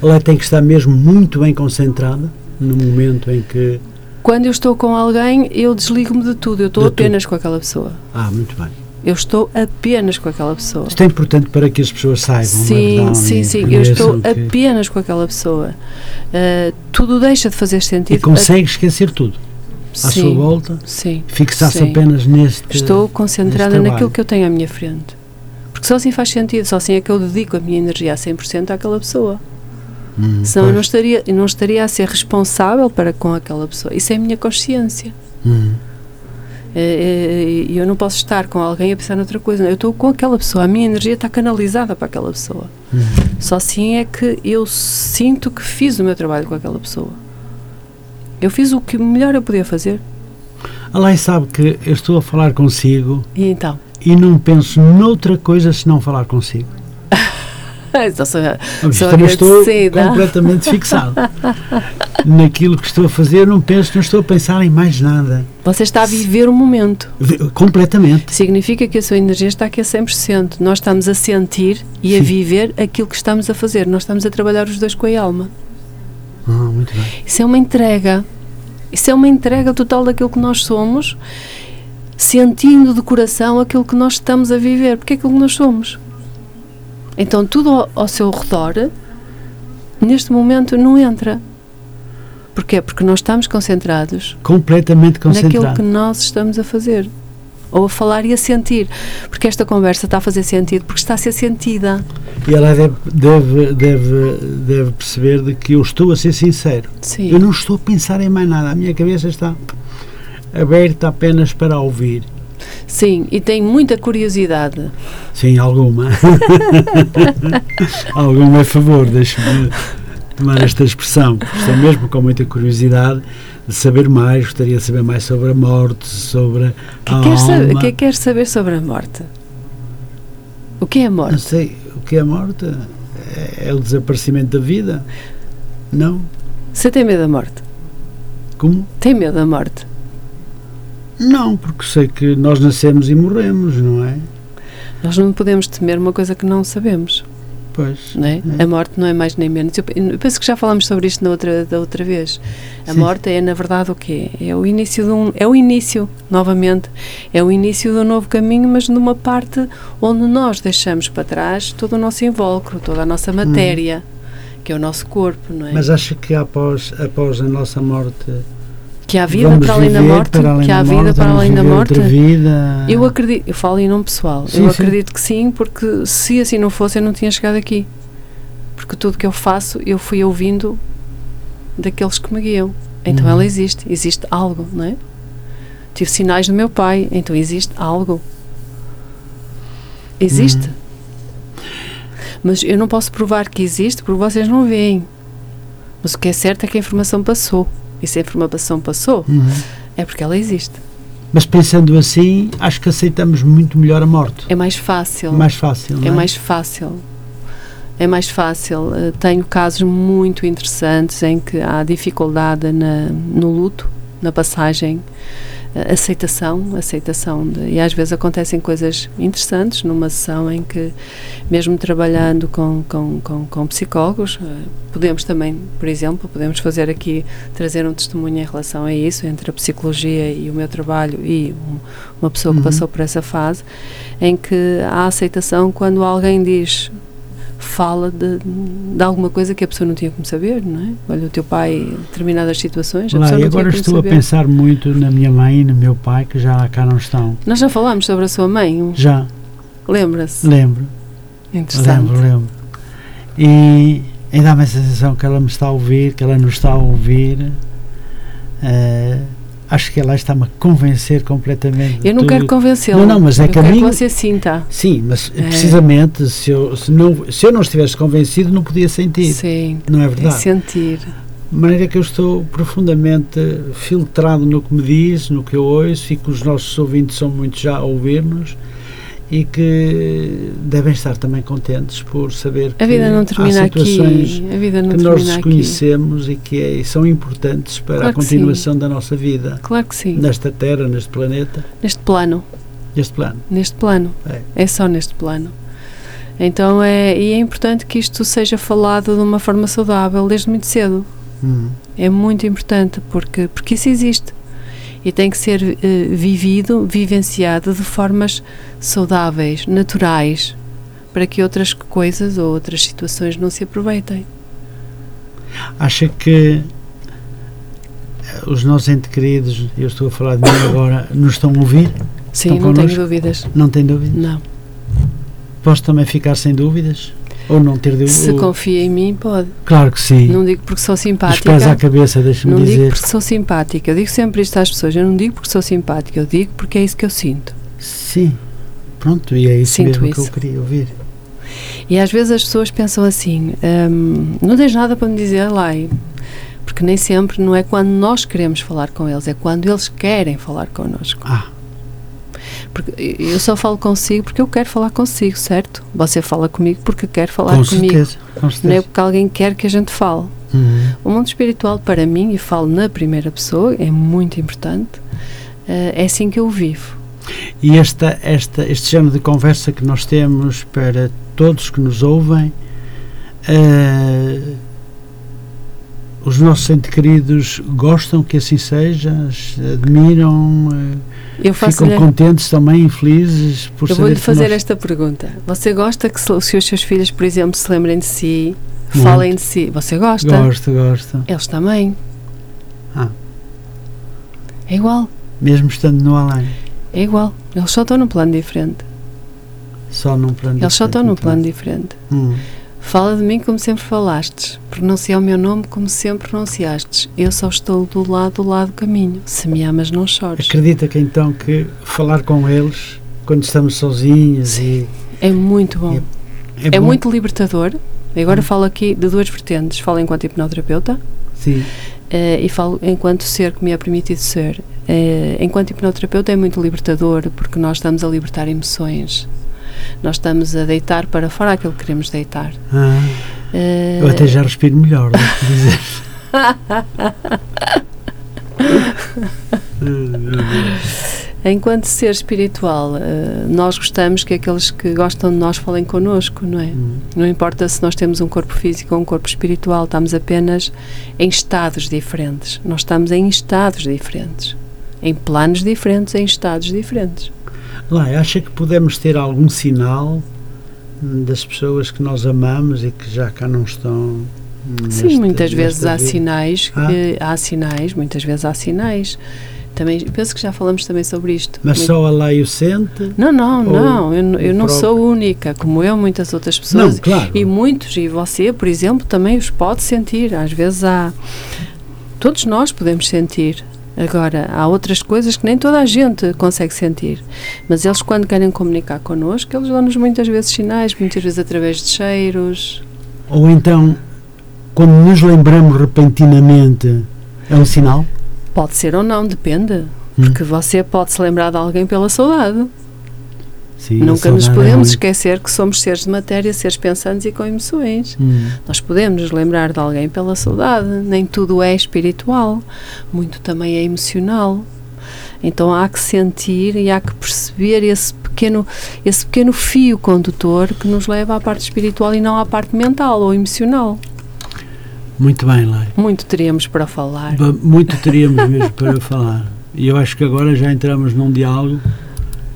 Ela tem que estar mesmo muito bem concentrada no momento em que. Quando eu estou com alguém, eu desligo-me de tudo, eu estou de apenas tudo. com aquela pessoa. Ah, muito bem. Eu estou apenas com aquela pessoa. Isto é importante para que as pessoas saibam. Sim, sim, sim. Eu estou que... apenas com aquela pessoa. Uh, tudo deixa de fazer sentido. E consegue esquecer tudo à sim, sua volta, fixar-se apenas neste. Estou concentrada naquilo que eu tenho à minha frente. Porque só assim faz sentido, só assim é que eu dedico a minha energia a 100% àquela pessoa. Hum, Senão eu não estaria, não estaria a ser responsável para com aquela pessoa. Isso é a minha consciência. Hum. É, é, eu não posso estar com alguém a pensar noutra coisa. Eu estou com aquela pessoa, a minha energia está canalizada para aquela pessoa. Hum. Só assim é que eu sinto que fiz o meu trabalho com aquela pessoa. Eu fiz o que melhor eu podia fazer. Além sabe que eu estou a falar consigo. E então? E não penso noutra coisa senão falar consigo. então, sou, sou também estou completamente fixado naquilo que estou a fazer. Não penso, não estou a pensar em mais nada. Você está a viver o momento. Completamente. Significa que a sua energia está aqui a 100%. Nós estamos a sentir e Sim. a viver aquilo que estamos a fazer. Nós estamos a trabalhar os dois com a alma. Ah, muito bem. Isso é uma entrega. Isso é uma entrega total daquilo que nós somos, sentindo de coração aquilo que nós estamos a viver, porque é aquilo que nós somos. Então tudo ao, ao seu redor, neste momento, não entra. Porquê? Porque nós estamos concentrados. Completamente concentrados. Naquilo que nós estamos a fazer ou a falar e a sentir, porque esta conversa está a fazer sentido, porque está a ser sentida. E ela deve, deve, deve, deve perceber de que eu estou a ser sincero. Sim. Eu não estou a pensar em mais nada, a minha cabeça está aberta apenas para ouvir. Sim, e tem muita curiosidade. Sim, alguma. alguma a favor, deixe-me tomar esta expressão. Estou mesmo com muita curiosidade de saber mais, gostaria de saber mais sobre a morte, sobre a que alma. Saber, o que é que quer saber sobre a morte? O que é a morte? Não sei, o que é a morte? É, é o desaparecimento da vida? Não? Você tem medo da morte? Como? Tem medo da morte? Não, porque sei que nós nascemos e morremos, não é? Nós não podemos temer uma coisa que não sabemos. Pois. É? É. A morte não é mais nem menos. Eu penso que já falámos sobre isto na outra, da outra vez. A Sim. morte é, na verdade, o quê? É o início de um. É o início, novamente. É o início de um novo caminho, mas numa parte onde nós deixamos para trás todo o nosso invólucro, toda a nossa matéria, hum. que é o nosso corpo, não é? Mas acha que após, após a nossa morte que há vida para além da morte, que há vida para além da morte. Eu acredito, eu falo em nome pessoal, sim, eu sim. acredito que sim, porque se assim não fosse eu não tinha chegado aqui. Porque tudo que eu faço eu fui ouvindo daqueles que me guiam. Então uhum. ela existe, existe algo, não é? Tive sinais do meu pai, então existe algo. Existe. Uhum. Mas eu não posso provar que existe porque vocês não veem. Mas o que é certo é que a informação passou. E se a informação passou, uhum. é porque ela existe. Mas pensando assim, acho que aceitamos muito melhor a morte. É mais fácil. Mais fácil, é, é? mais fácil. É mais fácil. Eh, tenho casos muito interessantes em que há dificuldade na, no luto, na passagem aceitação, aceitação de, e às vezes acontecem coisas interessantes numa sessão em que mesmo trabalhando com, com, com, com psicólogos, eh, podemos também, por exemplo, podemos fazer aqui, trazer um testemunho em relação a isso, entre a psicologia e o meu trabalho e um, uma pessoa que uhum. passou por essa fase, em que há aceitação quando alguém diz fala de, de alguma coisa que a pessoa não tinha como saber, não é? Olha, o teu pai, determinadas situações, a Lá, pessoa não agora estou a pensar muito na minha mãe e no meu pai, que já cá não estão. Nós já falámos sobre a sua mãe? Já. Lembra-se? Lembro. Interessante. Lembro, lembro. E ainda dá-me a sensação que ela me está a ouvir, que ela nos está a ouvir. Uh, acho que ela está-me a convencer completamente. Eu não quero convencê-la. Não, não, mas é eu que a mim. que você sinta. Sim, mas é. precisamente se eu, se, não, se eu não estivesse convencido, não podia sentir. Sim. Não é verdade? É sentir. De maneira que eu estou profundamente filtrado no que me diz, no que eu ouço e que os nossos ouvintes são muito já a ouvir-nos e que devem estar também contentes por saber termina há situações aqui. Que nós desconhecemos e que é, são importantes para claro a continuação da nossa vida. Claro que sim. Nesta terra, neste planeta. Neste plano. Neste plano. Neste plano. É, é só neste plano. Então é, e é importante que isto seja falado de uma forma saudável desde muito cedo. Hum. É muito importante porque, porque isso existe e tem que ser uh, vivido, vivenciado de formas saudáveis, naturais, para que outras coisas ou outras situações não se aproveitem. Acha que eh, os nossos entes queridos, eu estou a falar de mim agora, nos estão a ouvir? Sim, não tenho dúvidas. Não tem dúvidas? Não. Posso também ficar sem dúvidas? Ou não ter... Se confia em mim, pode. Claro que sim. Não digo porque sou simpática. pés à cabeça, deixa-me Não digo dizer. porque sou simpática. Eu digo sempre isto às pessoas. Eu não digo porque sou simpática. Eu digo porque é isso que eu sinto. Sim. Pronto, e é isso Sinto mesmo que isso. eu queria ouvir. E às vezes as pessoas pensam assim: hum, não tens nada para me dizer lá. Porque nem sempre não é quando nós queremos falar com eles, é quando eles querem falar connosco. Ah, Porque eu só falo consigo porque eu quero falar consigo, certo? Você fala comigo porque quer falar com comigo. certeza. Com Não é certeza. porque alguém quer que a gente fale. Uhum. O mundo espiritual, para mim, e falo na primeira pessoa, é muito importante. eh, é assim que eu vivo. E esta, esta, este género de conversa que nós temos para todos que nos ouvem, eh, os nossos entes queridos gostam que assim seja, admiram, eh, Eu faço ficam contentes também, felizes por Eu vou-lhe fazer nós- esta pergunta. Você gosta que se, se os seus filhos, por exemplo, se lembrem de si, Muito. falem de si? Você gosta? Gosto, gosto. Eles também. Ah. É igual, Mesmo estando no além, é igual. Eles só estão num plano diferente. só num plano Eles só estão diferente, num plano diferente. Hum. Fala de mim como sempre falastes. Pronuncia o meu nome como sempre pronunciastes. Eu só estou do lado do lado do caminho. Se me amas, não chores. Acredita que então que falar com eles quando estamos sozinhos e É muito bom. é, É bom? muito libertador. Agora Hum. falo aqui de duas vertentes. Falo enquanto hipnoterapeuta Sim. eh, e falo enquanto ser que me é permitido ser. Eh, enquanto hipnoterapeuta é muito libertador porque nós estamos a libertar emoções. Nós estamos a deitar para fora aquilo que queremos deitar. Ah, Eh, eu até já respiro melhor, devo dizer. Enquanto ser espiritual, eh, nós gostamos que aqueles que gostam de nós falem connosco, não é? Hum. Não importa se nós temos um corpo físico ou um corpo espiritual, estamos apenas em estados diferentes. Nós estamos em estados diferentes. Em planos diferentes, em estados diferentes. Lá, acha que podemos ter algum sinal das pessoas que nós amamos e que já cá não estão? hum, Sim, nesta- muitas vezes nesta há vida? sinais, Ah. que, há sinais, muitas vezes há sinais. Também, penso que já falamos também sobre isto. Mas Muito- só a lei o sente? Não, não, não, eu, eu não próprio? sou única, como eu, muitas outras pessoas. Não, claro. E muitos, e você, por exemplo, também os pode sentir. Às vezes há. Todos nós podemos sentir. Agora, há outras coisas que nem toda a gente consegue sentir. Mas eles, quando querem comunicar connosco, eles dão-nos muitas vezes sinais, muitas vezes através de cheiros. Ou então, quando nos lembramos repentinamente, é um sinal? Pode ser ou não, depende. Hum. Porque você pode se lembrar de alguém pela saudade. Sim, a Nunca nos é podemos esquecer que somos seres de matéria, seres pensantes e com emoções. Hum. Nós podemos nos lembrar de alguém pela saudade, nem tudo é espiritual, muito também é emocional. Então há que sentir e há que perceber esse pequeno, esse pequeno fio condutor que nos leva à parte espiritual e não à parte mental ou emocional. Muito bem, Lai. Muito teríamos para falar. Muito teríamos mesmo para falar. E eu acho que agora já entramos num diálogo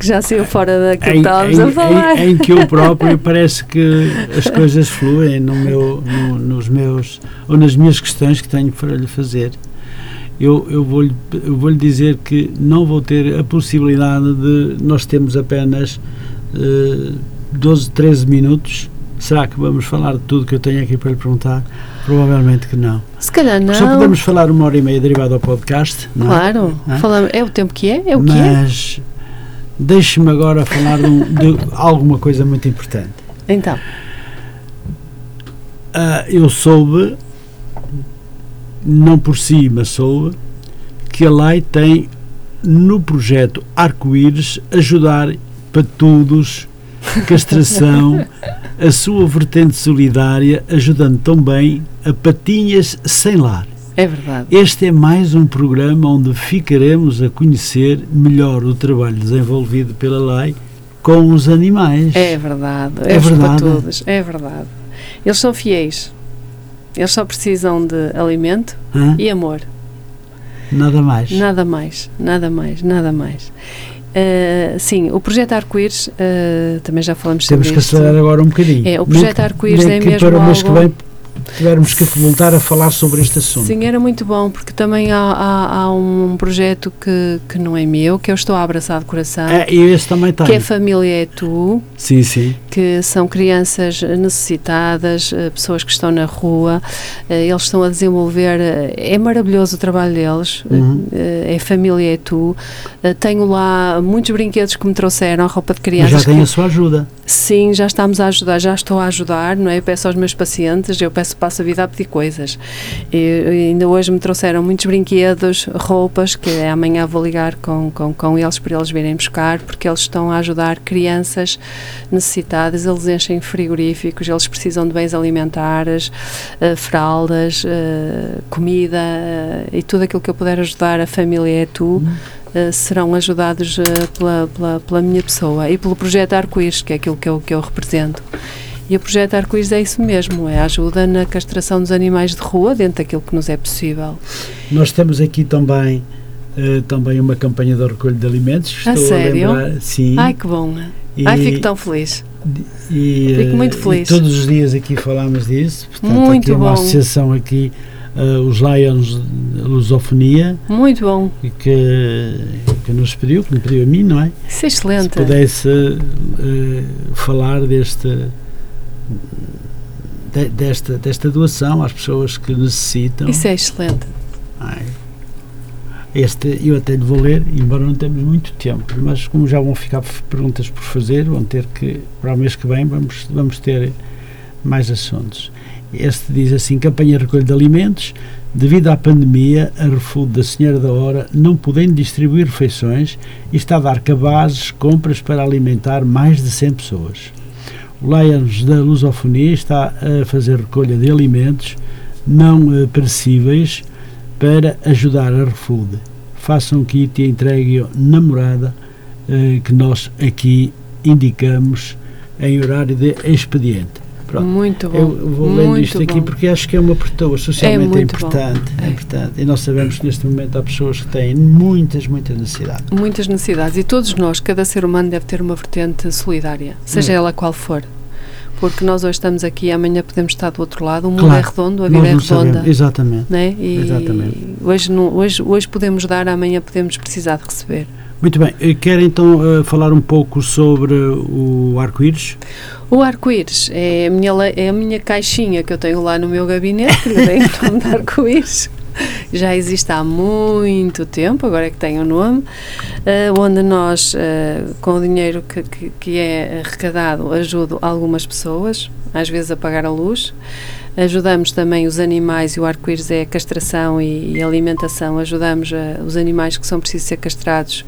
Que já saiu fora daquilo que estávamos a falar. em- em que eu próprio parece que as coisas fluem no meu, no- nos meus ou nas minhas questões que tenho para lhe fazer. Eu, eu vou-lhe vou-lhe dizer que não vou ter a possibilidade de nós temos apenas eh, 12, 13 minutos. Será que vamos falar de tudo que eu tenho aqui para lhe perguntar? Provavelmente que não. Se calhar não. Só podemos falar uma hora e meia derivado ao podcast, não é? Claro, Hã? falamos, é o tempo que é, é o que é. Mas deixe-me agora falar de, um- de alguma coisa muito importante. Então, Ah, eu soube, não por si, mas soube, que a lei tem no projeto Arco-Íris ajudar patudos, castração, a sua vertente solidária, ajudando também a patinhas sem lar. É verdade. Este é mais um programa onde ficaremos a conhecer melhor o trabalho desenvolvido pela lei com os animais. É verdade. É É, verdade. patudos, é verdade. Eles são fiéis. Eles só precisam de alimento Hã? e amor. Nada mais. Nada mais, nada mais, nada mais. Uh, sim, o projeto Arco-Íris, uh, também já falamos Temos sobre que isto. acelerar agora um bocadinho. É, o projeto que- Arco-Íris é que mesmo para o mês que algo- vem tivermos que voltar a falar sobre este assunto. Sim, era muito bom, porque também há, há, há um projeto que, que não é meu, que eu estou a abraçar de coração. É, e esse também tem. Que é Família é Tu. Sim, sim. Que são crianças necessitadas, eh, pessoas que estão na rua, eh, eles estão a desenvolver, eh, é maravilhoso o trabalho deles, uhum. é Família é Tu. Tenho lá muitos brinquedos que me trouxeram, roupa de crianças. Mas já tem que, a sua ajuda. Sim, já estamos a ajudar, já estou a ajudar, não é? Eu peço aos meus pacientes, eu peço, passo a vida a pedir coisas. E, ainda hoje me trouxeram muitos brinquedos, roupas, que amanhã vou ligar com, com, com eles para eles virem buscar, porque eles estão a ajudar crianças necessitadas, eles enchem frigoríficos, eles precisam de bens alimentares, uh, fraldas, uh, comida uh, e tudo aquilo que eu puder ajudar a família é tu. Uh, serão ajudados uh, pela, pela, pela, minha pessoa e pelo projeto Arco-Íris, que é aquilo que eu, que eu represento. E o projeto Arco-Íris é isso mesmo, é a ajuda na castração dos animais de rua dentro daquilo que nos é possível. Nós temos aqui também uh, também uma campanha de recolho de alimentos. Estou a sério? A lembrar, sim. Ai, que bom. E, Ai, fico tão feliz. E, fico muito feliz. todos os dias aqui falamos disso. Portanto, muito aqui uma bom. associação aqui uh, os Lions Lusofonia. Muito bom. Que, que nos pediu, que me pediu a mim, não é? Isso é excelente. Se pudesse uh, falar deste, de, desta, desta doação às pessoas que necessitam. Isso é excelente. Ai. Este eu até lhe vou ler, embora não temos muito tempo, mas como já vão ficar perguntas por fazer, vão ter que, para o mês que vem, vamos, vamos ter mais assuntos. Este diz assim: campanha de recolha de alimentos. Devido à pandemia, a Refúgio da Senhora da Hora, não podendo distribuir refeições, está a dar cabazes, compras para alimentar mais de 100 pessoas. O Lions da Lusofonia está a fazer recolha de alimentos não eh, perecíveis para ajudar a Refúgio. Façam um kit e entreguem na morada eh, que nós aqui indicamos em horário de expediente. Pronto. Muito bom. Eu vou lendo isto aqui bom. porque acho que é uma pessoa socialmente é importante, é. é importante. E nós sabemos que neste momento há pessoas que têm muitas, muitas necessidades. Muitas necessidades. E todos nós, cada ser humano deve ter uma vertente solidária, seja hum. ela qual for porque nós hoje estamos aqui amanhã podemos estar do outro lado. O mundo claro, é redondo, a vida é redonda. Sabemos. Exatamente. Né? E Exatamente. Hoje, não, hoje, hoje podemos dar, amanhã podemos precisar de receber. Muito bem. Quer então uh, falar um pouco sobre o arco-íris? O arco-íris é, é a minha caixinha que eu tenho lá no meu gabinete, que lhe dei o nome de arco-íris. Já existe há muito tempo, agora é que tem o nome, uh, onde nós, uh, com o dinheiro que, que, que é arrecadado, ajudo algumas pessoas, às vezes a pagar a luz. Ajudamos também os animais, e o arco-íris é a castração e, e alimentação. Ajudamos uh, os animais que são precisos ser castrados,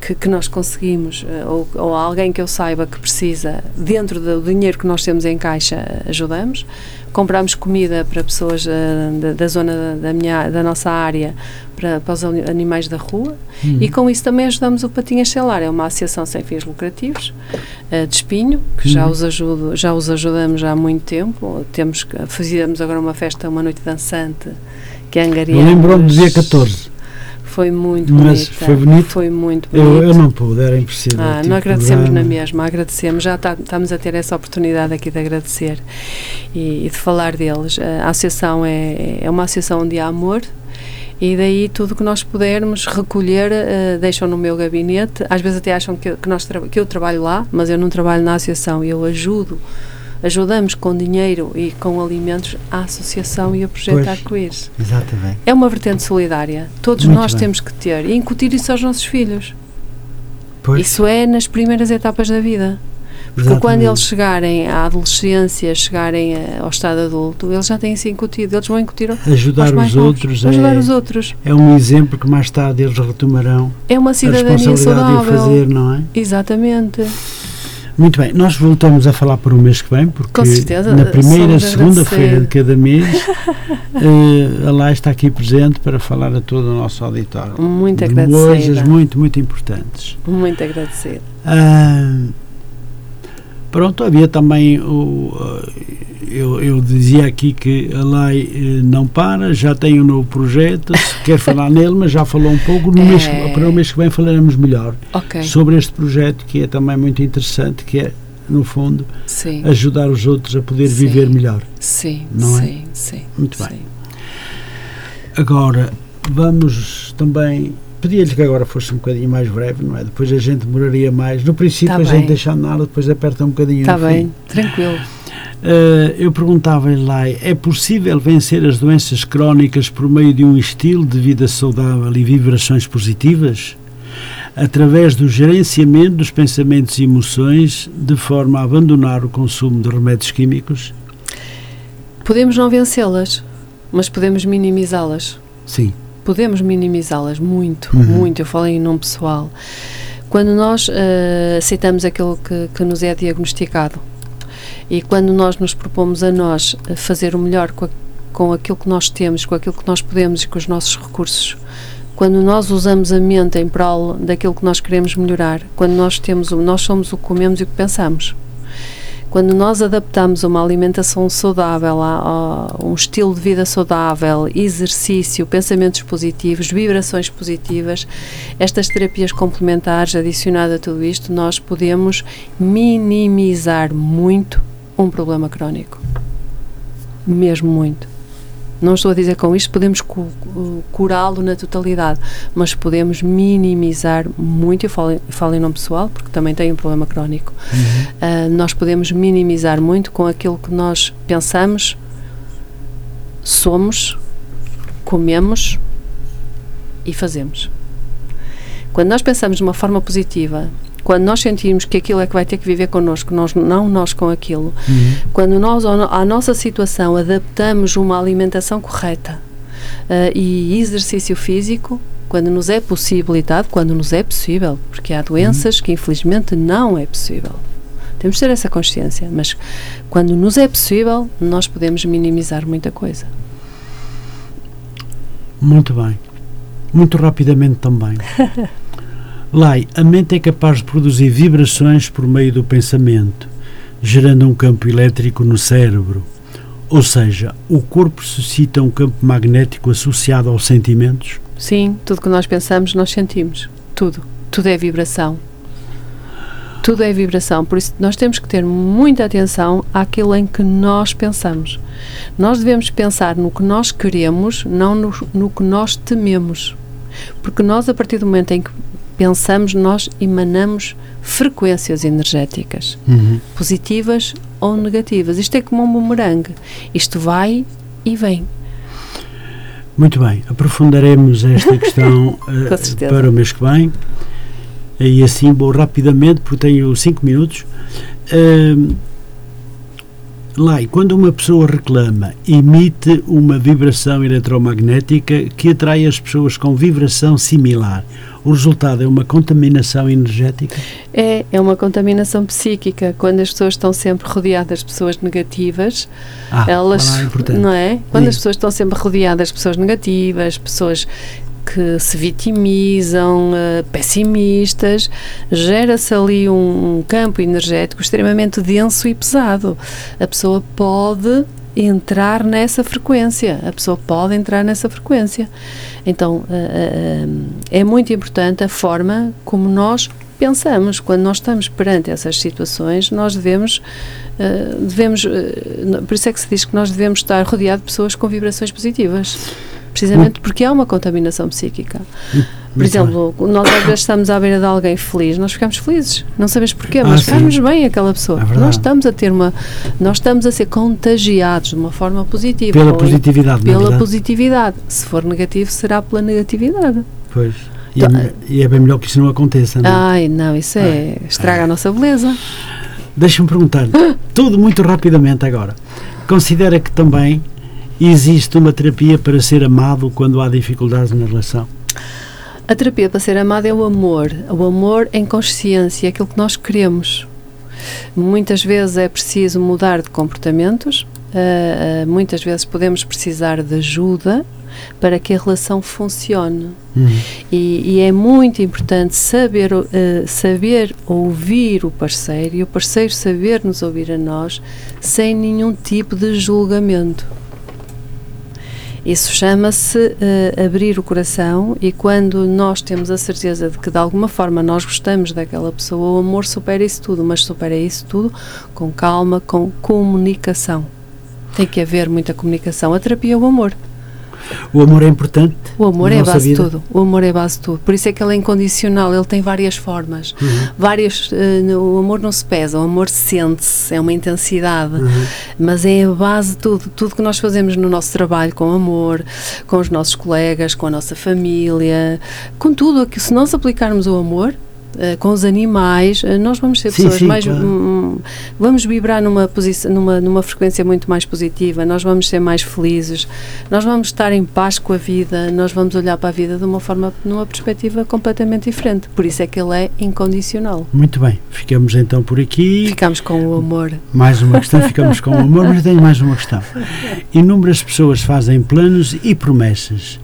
que, que nós conseguimos, uh, ou, ou, alguém que eu saiba que precisa, dentro do dinheiro que nós temos em caixa, ajudamos. Compramos comida para pessoas uh, da, da, zona da, minha, da nossa área, para, para os animais da rua, uhum. e com isso também ajudamos o Patinhas Celar. É uma associação sem fins lucrativos, de espinho, que uhum. já, os ajudo, já os ajudamos há muito tempo. Temos, fazíamos agora uma festa, uma noite dançante, que é angariamos. Lembrou-me do dia 14. Foi muito Mas bonita. foi bonito? Foi muito bonito. Eu, eu não pude, era impossível. Ah, tipo, nós agradecemos na mesma, agradecemos. Já tá, estamos a ter essa oportunidade aqui de agradecer e, e de falar deles. A associação é, é uma associação de amor, e daí tudo que nós pudermos recolher uh, deixam no meu gabinete. Às vezes até acham que, que, nós que eu trabalho lá, mas eu não trabalho na associação, eu ajudo. Ajudamos com dinheiro e com alimentos a associação e a projeto Arco-Íris. Exatamente. É uma vertente solidária. Todos Muito nós bem. temos que ter e incutir isso aos nossos filhos. Pois. Isso é nas primeiras etapas da vida. Porque Exatamente. quando eles chegarem à adolescência, chegarem ao estado adulto, eles já têm se incutido, eles vão incutir ajudar os outros, é, ajudar os outros. É um exemplo que mais tarde eles retomarão. É uma cidadania saudável. De fazer, não é? Exatamente. Muito bem, nós voltamos a falar por um mês que vem, porque certeza, na primeira segunda-feira de cada mês uh, a Lai está aqui presente para falar a todo o nosso auditório. Muito agradecida. Coisas muito, muito importantes. Muito agradecida. Uh, Pronto, havia também o. Eh, eu, eu dizia aqui que a lei eh, não para, já tem um novo projeto, quer falar nele, mas já falou um pouco. No é... mês, para o mês que vem falaremos melhor okay. sobre este projeto que é também muito interessante, que é no fundo, sim, ajudar os outros a poder Sim. viver melhor. sim, não é? sim, sim. Muito bem. Agora, vamos também. Pedia-lhe que agora fosse um bocadinho mais breve, não é? Depois a gente demoraria mais. No princípio Tá a gente bem. deixa andar, depois aperta um bocadinho. Está fim. bem, tranquilo. Eh, eu perguntava-lhe lá: é possível vencer as doenças crónicas por meio de um estilo de vida saudável e vibrações positivas? Através do gerenciamento dos pensamentos e emoções, de forma a abandonar o consumo de remédios químicos? Podemos não vencê-las, mas podemos minimizá-las. Sim. Podemos minimizá-las muito, Uhum. muito. Eu falei em nome pessoal. Quando nós eh, aceitamos aquilo que, que nos é diagnosticado e quando nós nos propomos a nós eh, fazer o melhor com, a- com aquilo que nós temos, com aquilo que nós podemos e com os nossos recursos, quando nós usamos a mente em prol daquilo que nós queremos melhorar, quando nós temos, nós somos o que comemos e o que pensamos. Quando nós adaptamos uma alimentação saudável a, a um estilo de vida saudável, exercício, pensamentos positivos, vibrações positivas, estas terapias complementares, adicionado a tudo isto, nós podemos minimizar muito um problema crónico. Mesmo muito. Não estou a dizer com isto podemos cu- cu- curá-lo na totalidade, mas podemos minimizar muito. Eu falo, falo em nome pessoal, porque também tenho um problema crónico. Ah, nós podemos minimizar muito com aquilo que nós pensamos, somos, comemos e fazemos. Quando nós pensamos de uma forma positiva, quando nós sentimos que aquilo é que vai ter que viver connosco, nós, não nós com aquilo, quando nós à nossa situação adaptamos uma alimentação correta ah, e exercício físico, quando nos é possibilitado, quando nos é possível, porque há doenças que infelizmente não é possível. Temos de ter essa consciência, mas quando nos é possível, nós podemos minimizar muita coisa. Muito bem. Muito rapidamente também. Lai, a mente é capaz de produzir vibrações por meio do pensamento, gerando um campo elétrico no cérebro. Ou seja, o corpo suscita um campo magnético associado aos sentimentos? Sim, tudo que nós pensamos, nós sentimos. Tudo. Tudo é vibração. Tudo é vibração. Por isso, nós temos que ter muita atenção àquilo em que nós pensamos. Nós devemos pensar no que nós queremos, não no, no que nós tememos. Porque nós, a partir do momento em que pensamos, nós emanamos frequências energéticas positivas ou negativas. Isto é como um bumerangue. Isto vai e vem. Muito bem, aprofundaremos esta questão certeza. para o mês que vem. E assim vou rapidamente, porque tenho 5 minutos. Ahm, Lai, quando uma pessoa reclama, emite uma vibração eletromagnética que atrai as pessoas com vibração similar. O resultado é uma contaminação energética? É, é uma contaminação psíquica. Quando as pessoas estão sempre rodeadas de pessoas negativas, Ah, elas, lá é importante. não é? Quando Sim. as pessoas estão sempre rodeadas de pessoas negativas, pessoas que se vitimizam, eh, pessimistas, gera-se ali um, um campo energético extremamente denso e pesado. A pessoa pode entrar nessa frequência, a pessoa pode entrar nessa frequência. Então, eh, eh, é muito importante a forma como nós pensamos. Quando nós estamos perante essas situações, nós devemos, eh, devemos no- por isso é que se diz que nós devemos estar rodeado de pessoas com vibrações positivas. Precisamente porque há uma contaminação psíquica. Por Muito exemplo, nós às vezes estamos à beira de alguém feliz, nós ficamos felizes, não sabemos porquê, Ah, mas sim. ficamos bem aquela pessoa. É nós estamos a ter uma, nós estamos a ser contagiados de uma forma positiva. Pela em- positividade, é pela positividade. Se for negativo, será pela negatividade. Pois. E, é, me- e é bem melhor que isso não aconteça, não é? Ai, não, isso é. estraga a nossa beleza. Deixa-me perguntar, tudo muito rapidamente agora. Considera que também existe uma terapia para ser amado quando há dificuldades na relação? A terapia para ser amada é o amor. O amor em consciência, aquilo que nós queremos. Muitas vezes é preciso mudar de comportamentos, ah, ah, muitas vezes podemos precisar de ajuda para que a relação funcione. Uhum. E, e é muito importante saber, eh, saber ouvir o parceiro e o parceiro saber nos ouvir a nós sem nenhum tipo de julgamento. Isso chama-se uh, abrir o coração e quando nós temos a certeza de que de alguma forma nós gostamos daquela pessoa, o amor supera isso tudo, mas supera isso tudo com calma, com comunicação. Tem que haver muita comunicação. A terapia é o amor. O amor é importante. O amor é a base de tudo. O amor é base de tudo. Por isso é que ele é incondicional, ele tem várias formas. Uhum. Várias, uh, o amor não se pesa, o amor sente-se, é uma intensidade. Uhum. Mas é a base de tudo. Tudo que nós fazemos no nosso trabalho com amor, com os nossos colegas, com a nossa família, com tudo, que se nós aplicarmos o amor, com os animais, uh, nós vamos ser sim, pessoas sim, mais. Claro. Vamos vibrar numa, posição, numa, numa frequência muito mais positiva, nós vamos ser mais felizes, nós vamos estar em paz com a vida, nós vamos olhar para a vida de uma forma, numa perspectiva completamente diferente. Por isso é que ele é incondicional. Muito bem, ficamos então por aqui. Ficamos com o amor. Mais uma questão, ficamos com o amor, mas tenho mais uma questão. Inúmeras pessoas fazem planos e promessas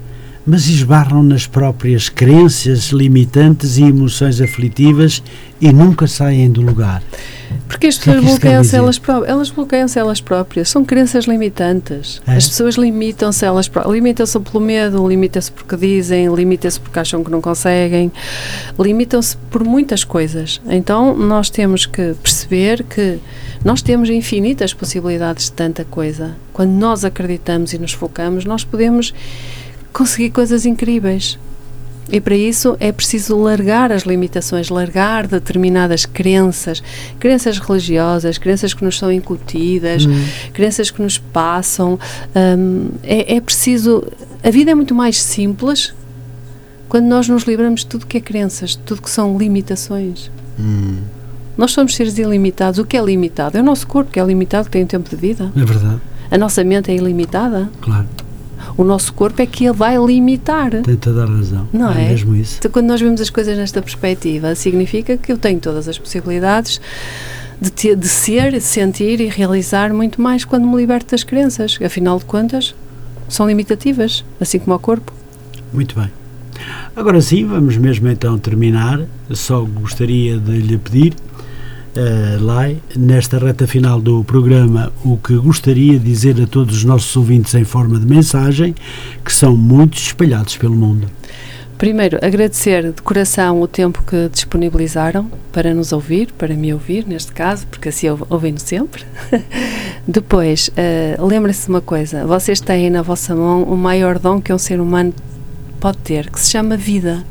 mas esbarram nas próprias crenças limitantes e emoções aflitivas e nunca saem do lugar. Porque as pessoas é bloqueiam-se elas próprias. Elas bloqueiam-se elas próprias. São crenças limitantes. É? As pessoas limitam-se elas próprias. Limitam-se pelo medo, limitam-se porque dizem, limitam-se porque acham que não conseguem, limitam-se por muitas coisas. Então nós temos que perceber que nós temos infinitas possibilidades de tanta coisa. Quando nós acreditamos e nos focamos, nós podemos conseguir coisas incríveis. E para isso é preciso largar as limitações, largar determinadas crenças, crenças religiosas, crenças que nos são incutidas, hum. crenças que nos passam. Um, é, é preciso. A vida é muito mais simples quando nós nos livramos de tudo que é crenças, de tudo que são limitações. Hum. Nós somos seres ilimitados. O que é limitado? É o nosso corpo que é limitado, que tem um tempo de vida. É verdade. A nossa mente é ilimitada. Claro o nosso corpo é que ele vai limitar. Tem toda a razão. Não é? é? mesmo isso. Então, quando nós vemos as coisas nesta perspectiva, significa que eu tenho todas as possibilidades de, ter, de ser, sentir e realizar muito mais quando me liberto das crenças. Afinal de contas, são limitativas, assim como o corpo. Muito bem. Agora sim, vamos mesmo então terminar. Só gostaria de lhe pedir uh, Lai, nesta reta final do programa, o que gostaria de dizer a todos os nossos ouvintes em forma de mensagem, que são muitos espalhados pelo mundo. Primeiro, agradecer de coração o tempo que disponibilizaram para nos ouvir, para me ouvir, neste caso, porque assim ouvem-no sempre. Depois, uh, lembrem-se de uma coisa: vocês têm na vossa mão o maior dom que um ser humano pode ter, que se chama vida.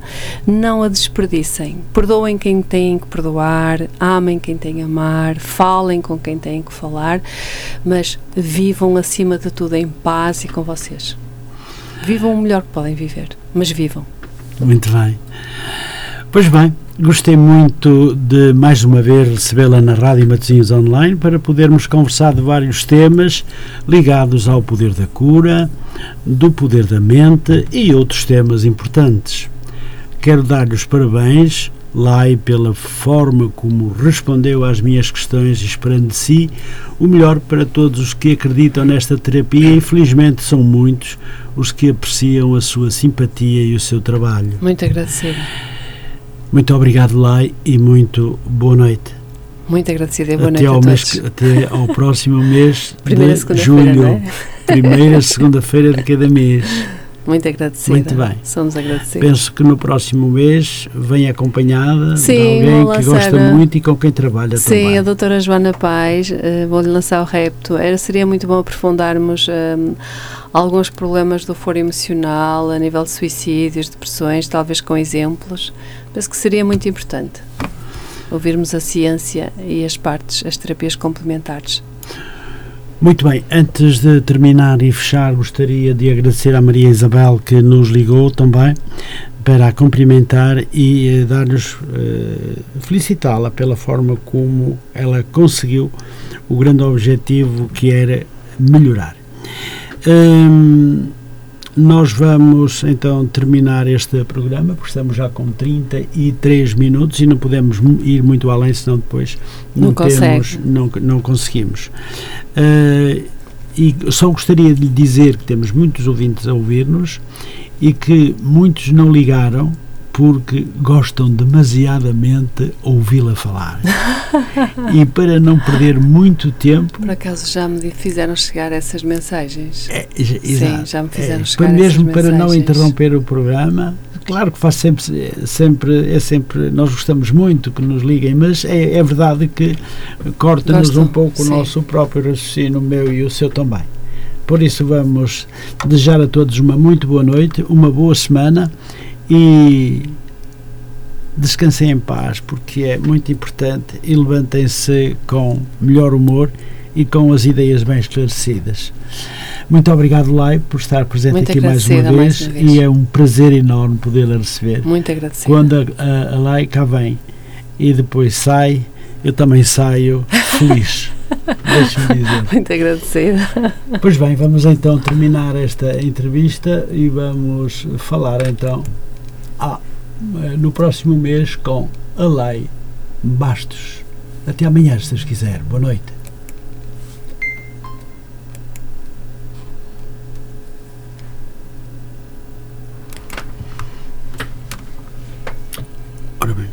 Não a desperdicem. Perdoem quem têm que perdoar, amem quem têm que amar, falem com quem têm que falar, mas vivam acima de tudo em paz e com vocês. Vivam o melhor que podem viver, mas vivam. Muito bem. Pois bem, gostei muito de mais uma vez recebê-la na Rádio Matosinhos Online para podermos conversar de vários temas ligados ao poder da cura, do poder da mente e outros temas importantes. Quero dar-lhe os parabéns, Lai, pela forma como respondeu às minhas questões, esperando de si o melhor para todos os que acreditam nesta terapia. Infelizmente, são muitos os que apreciam a sua simpatia e o seu trabalho. Muito agradecida. Muito obrigado, Lai, e muito boa noite. Muito agradecida e boa até noite ao a mês, Até ao próximo mês de julho. É? Primeira segunda-feira de cada mês. Muito agradecida. Muito bem. Somos agradecidos. Penso que no próximo mês vem acompanhada Sim, de alguém que gosta muito e com quem trabalha Sim, também. Sim, a doutora Joana Paz, uh, vou-lhe lançar o repto. Era, seria muito bom aprofundarmos um, alguns problemas do foro emocional, a nível de suicídios, depressões, talvez com exemplos. Penso que seria muito importante ouvirmos a ciência e as partes, as terapias complementares. Muito bem, antes de terminar e fechar, gostaria de agradecer à Maria Isabel que nos ligou também para a cumprimentar e uh, dar-lhes, uh, felicitá-la pela forma como ela conseguiu o grande objetivo que era melhorar. Um, nós vamos então terminar este programa, porque estamos já com 33 minutos e não podemos ir muito além, senão depois não, não temos, não, não conseguimos. Uh, e só gostaria de lhe dizer que temos muitos ouvintes a ouvir-nos e que muitos não ligaram porque gostam demasiadamente ouvi-la falar. e para não perder muito tempo. Por acaso já me fizeram chegar essas mensagens? É, Sim, já me fizeram é, chegar Mesmo essas para mensagens. não interromper o programa, claro que faz sempre, sempre, é sempre, nós gostamos muito que nos liguem, mas é, é verdade que corta-nos um pouco sim. o nosso próprio raciocínio, o meu e o seu também. Por isso vamos desejar a todos uma muito boa noite, uma boa semana e descansem em paz, porque é muito importante e levantem-se com melhor humor e com as ideias bem esclarecidas. Muito obrigado, Lai, por estar presente muito aqui mais uma, vez, mais uma, vez, e é um prazer enorme poder-la receber. Muito agradecida. Quando a, a, a Lai cá vem e depois sai, eu também saio feliz. Deixe-me dizer. Muito agradecida. Pois bem, vamos então terminar esta entrevista e vamos falar então ah, eh, no próximo mês com a lei Bastos. Até amanhã, se Deus quiser. Boa noite. Ora bem,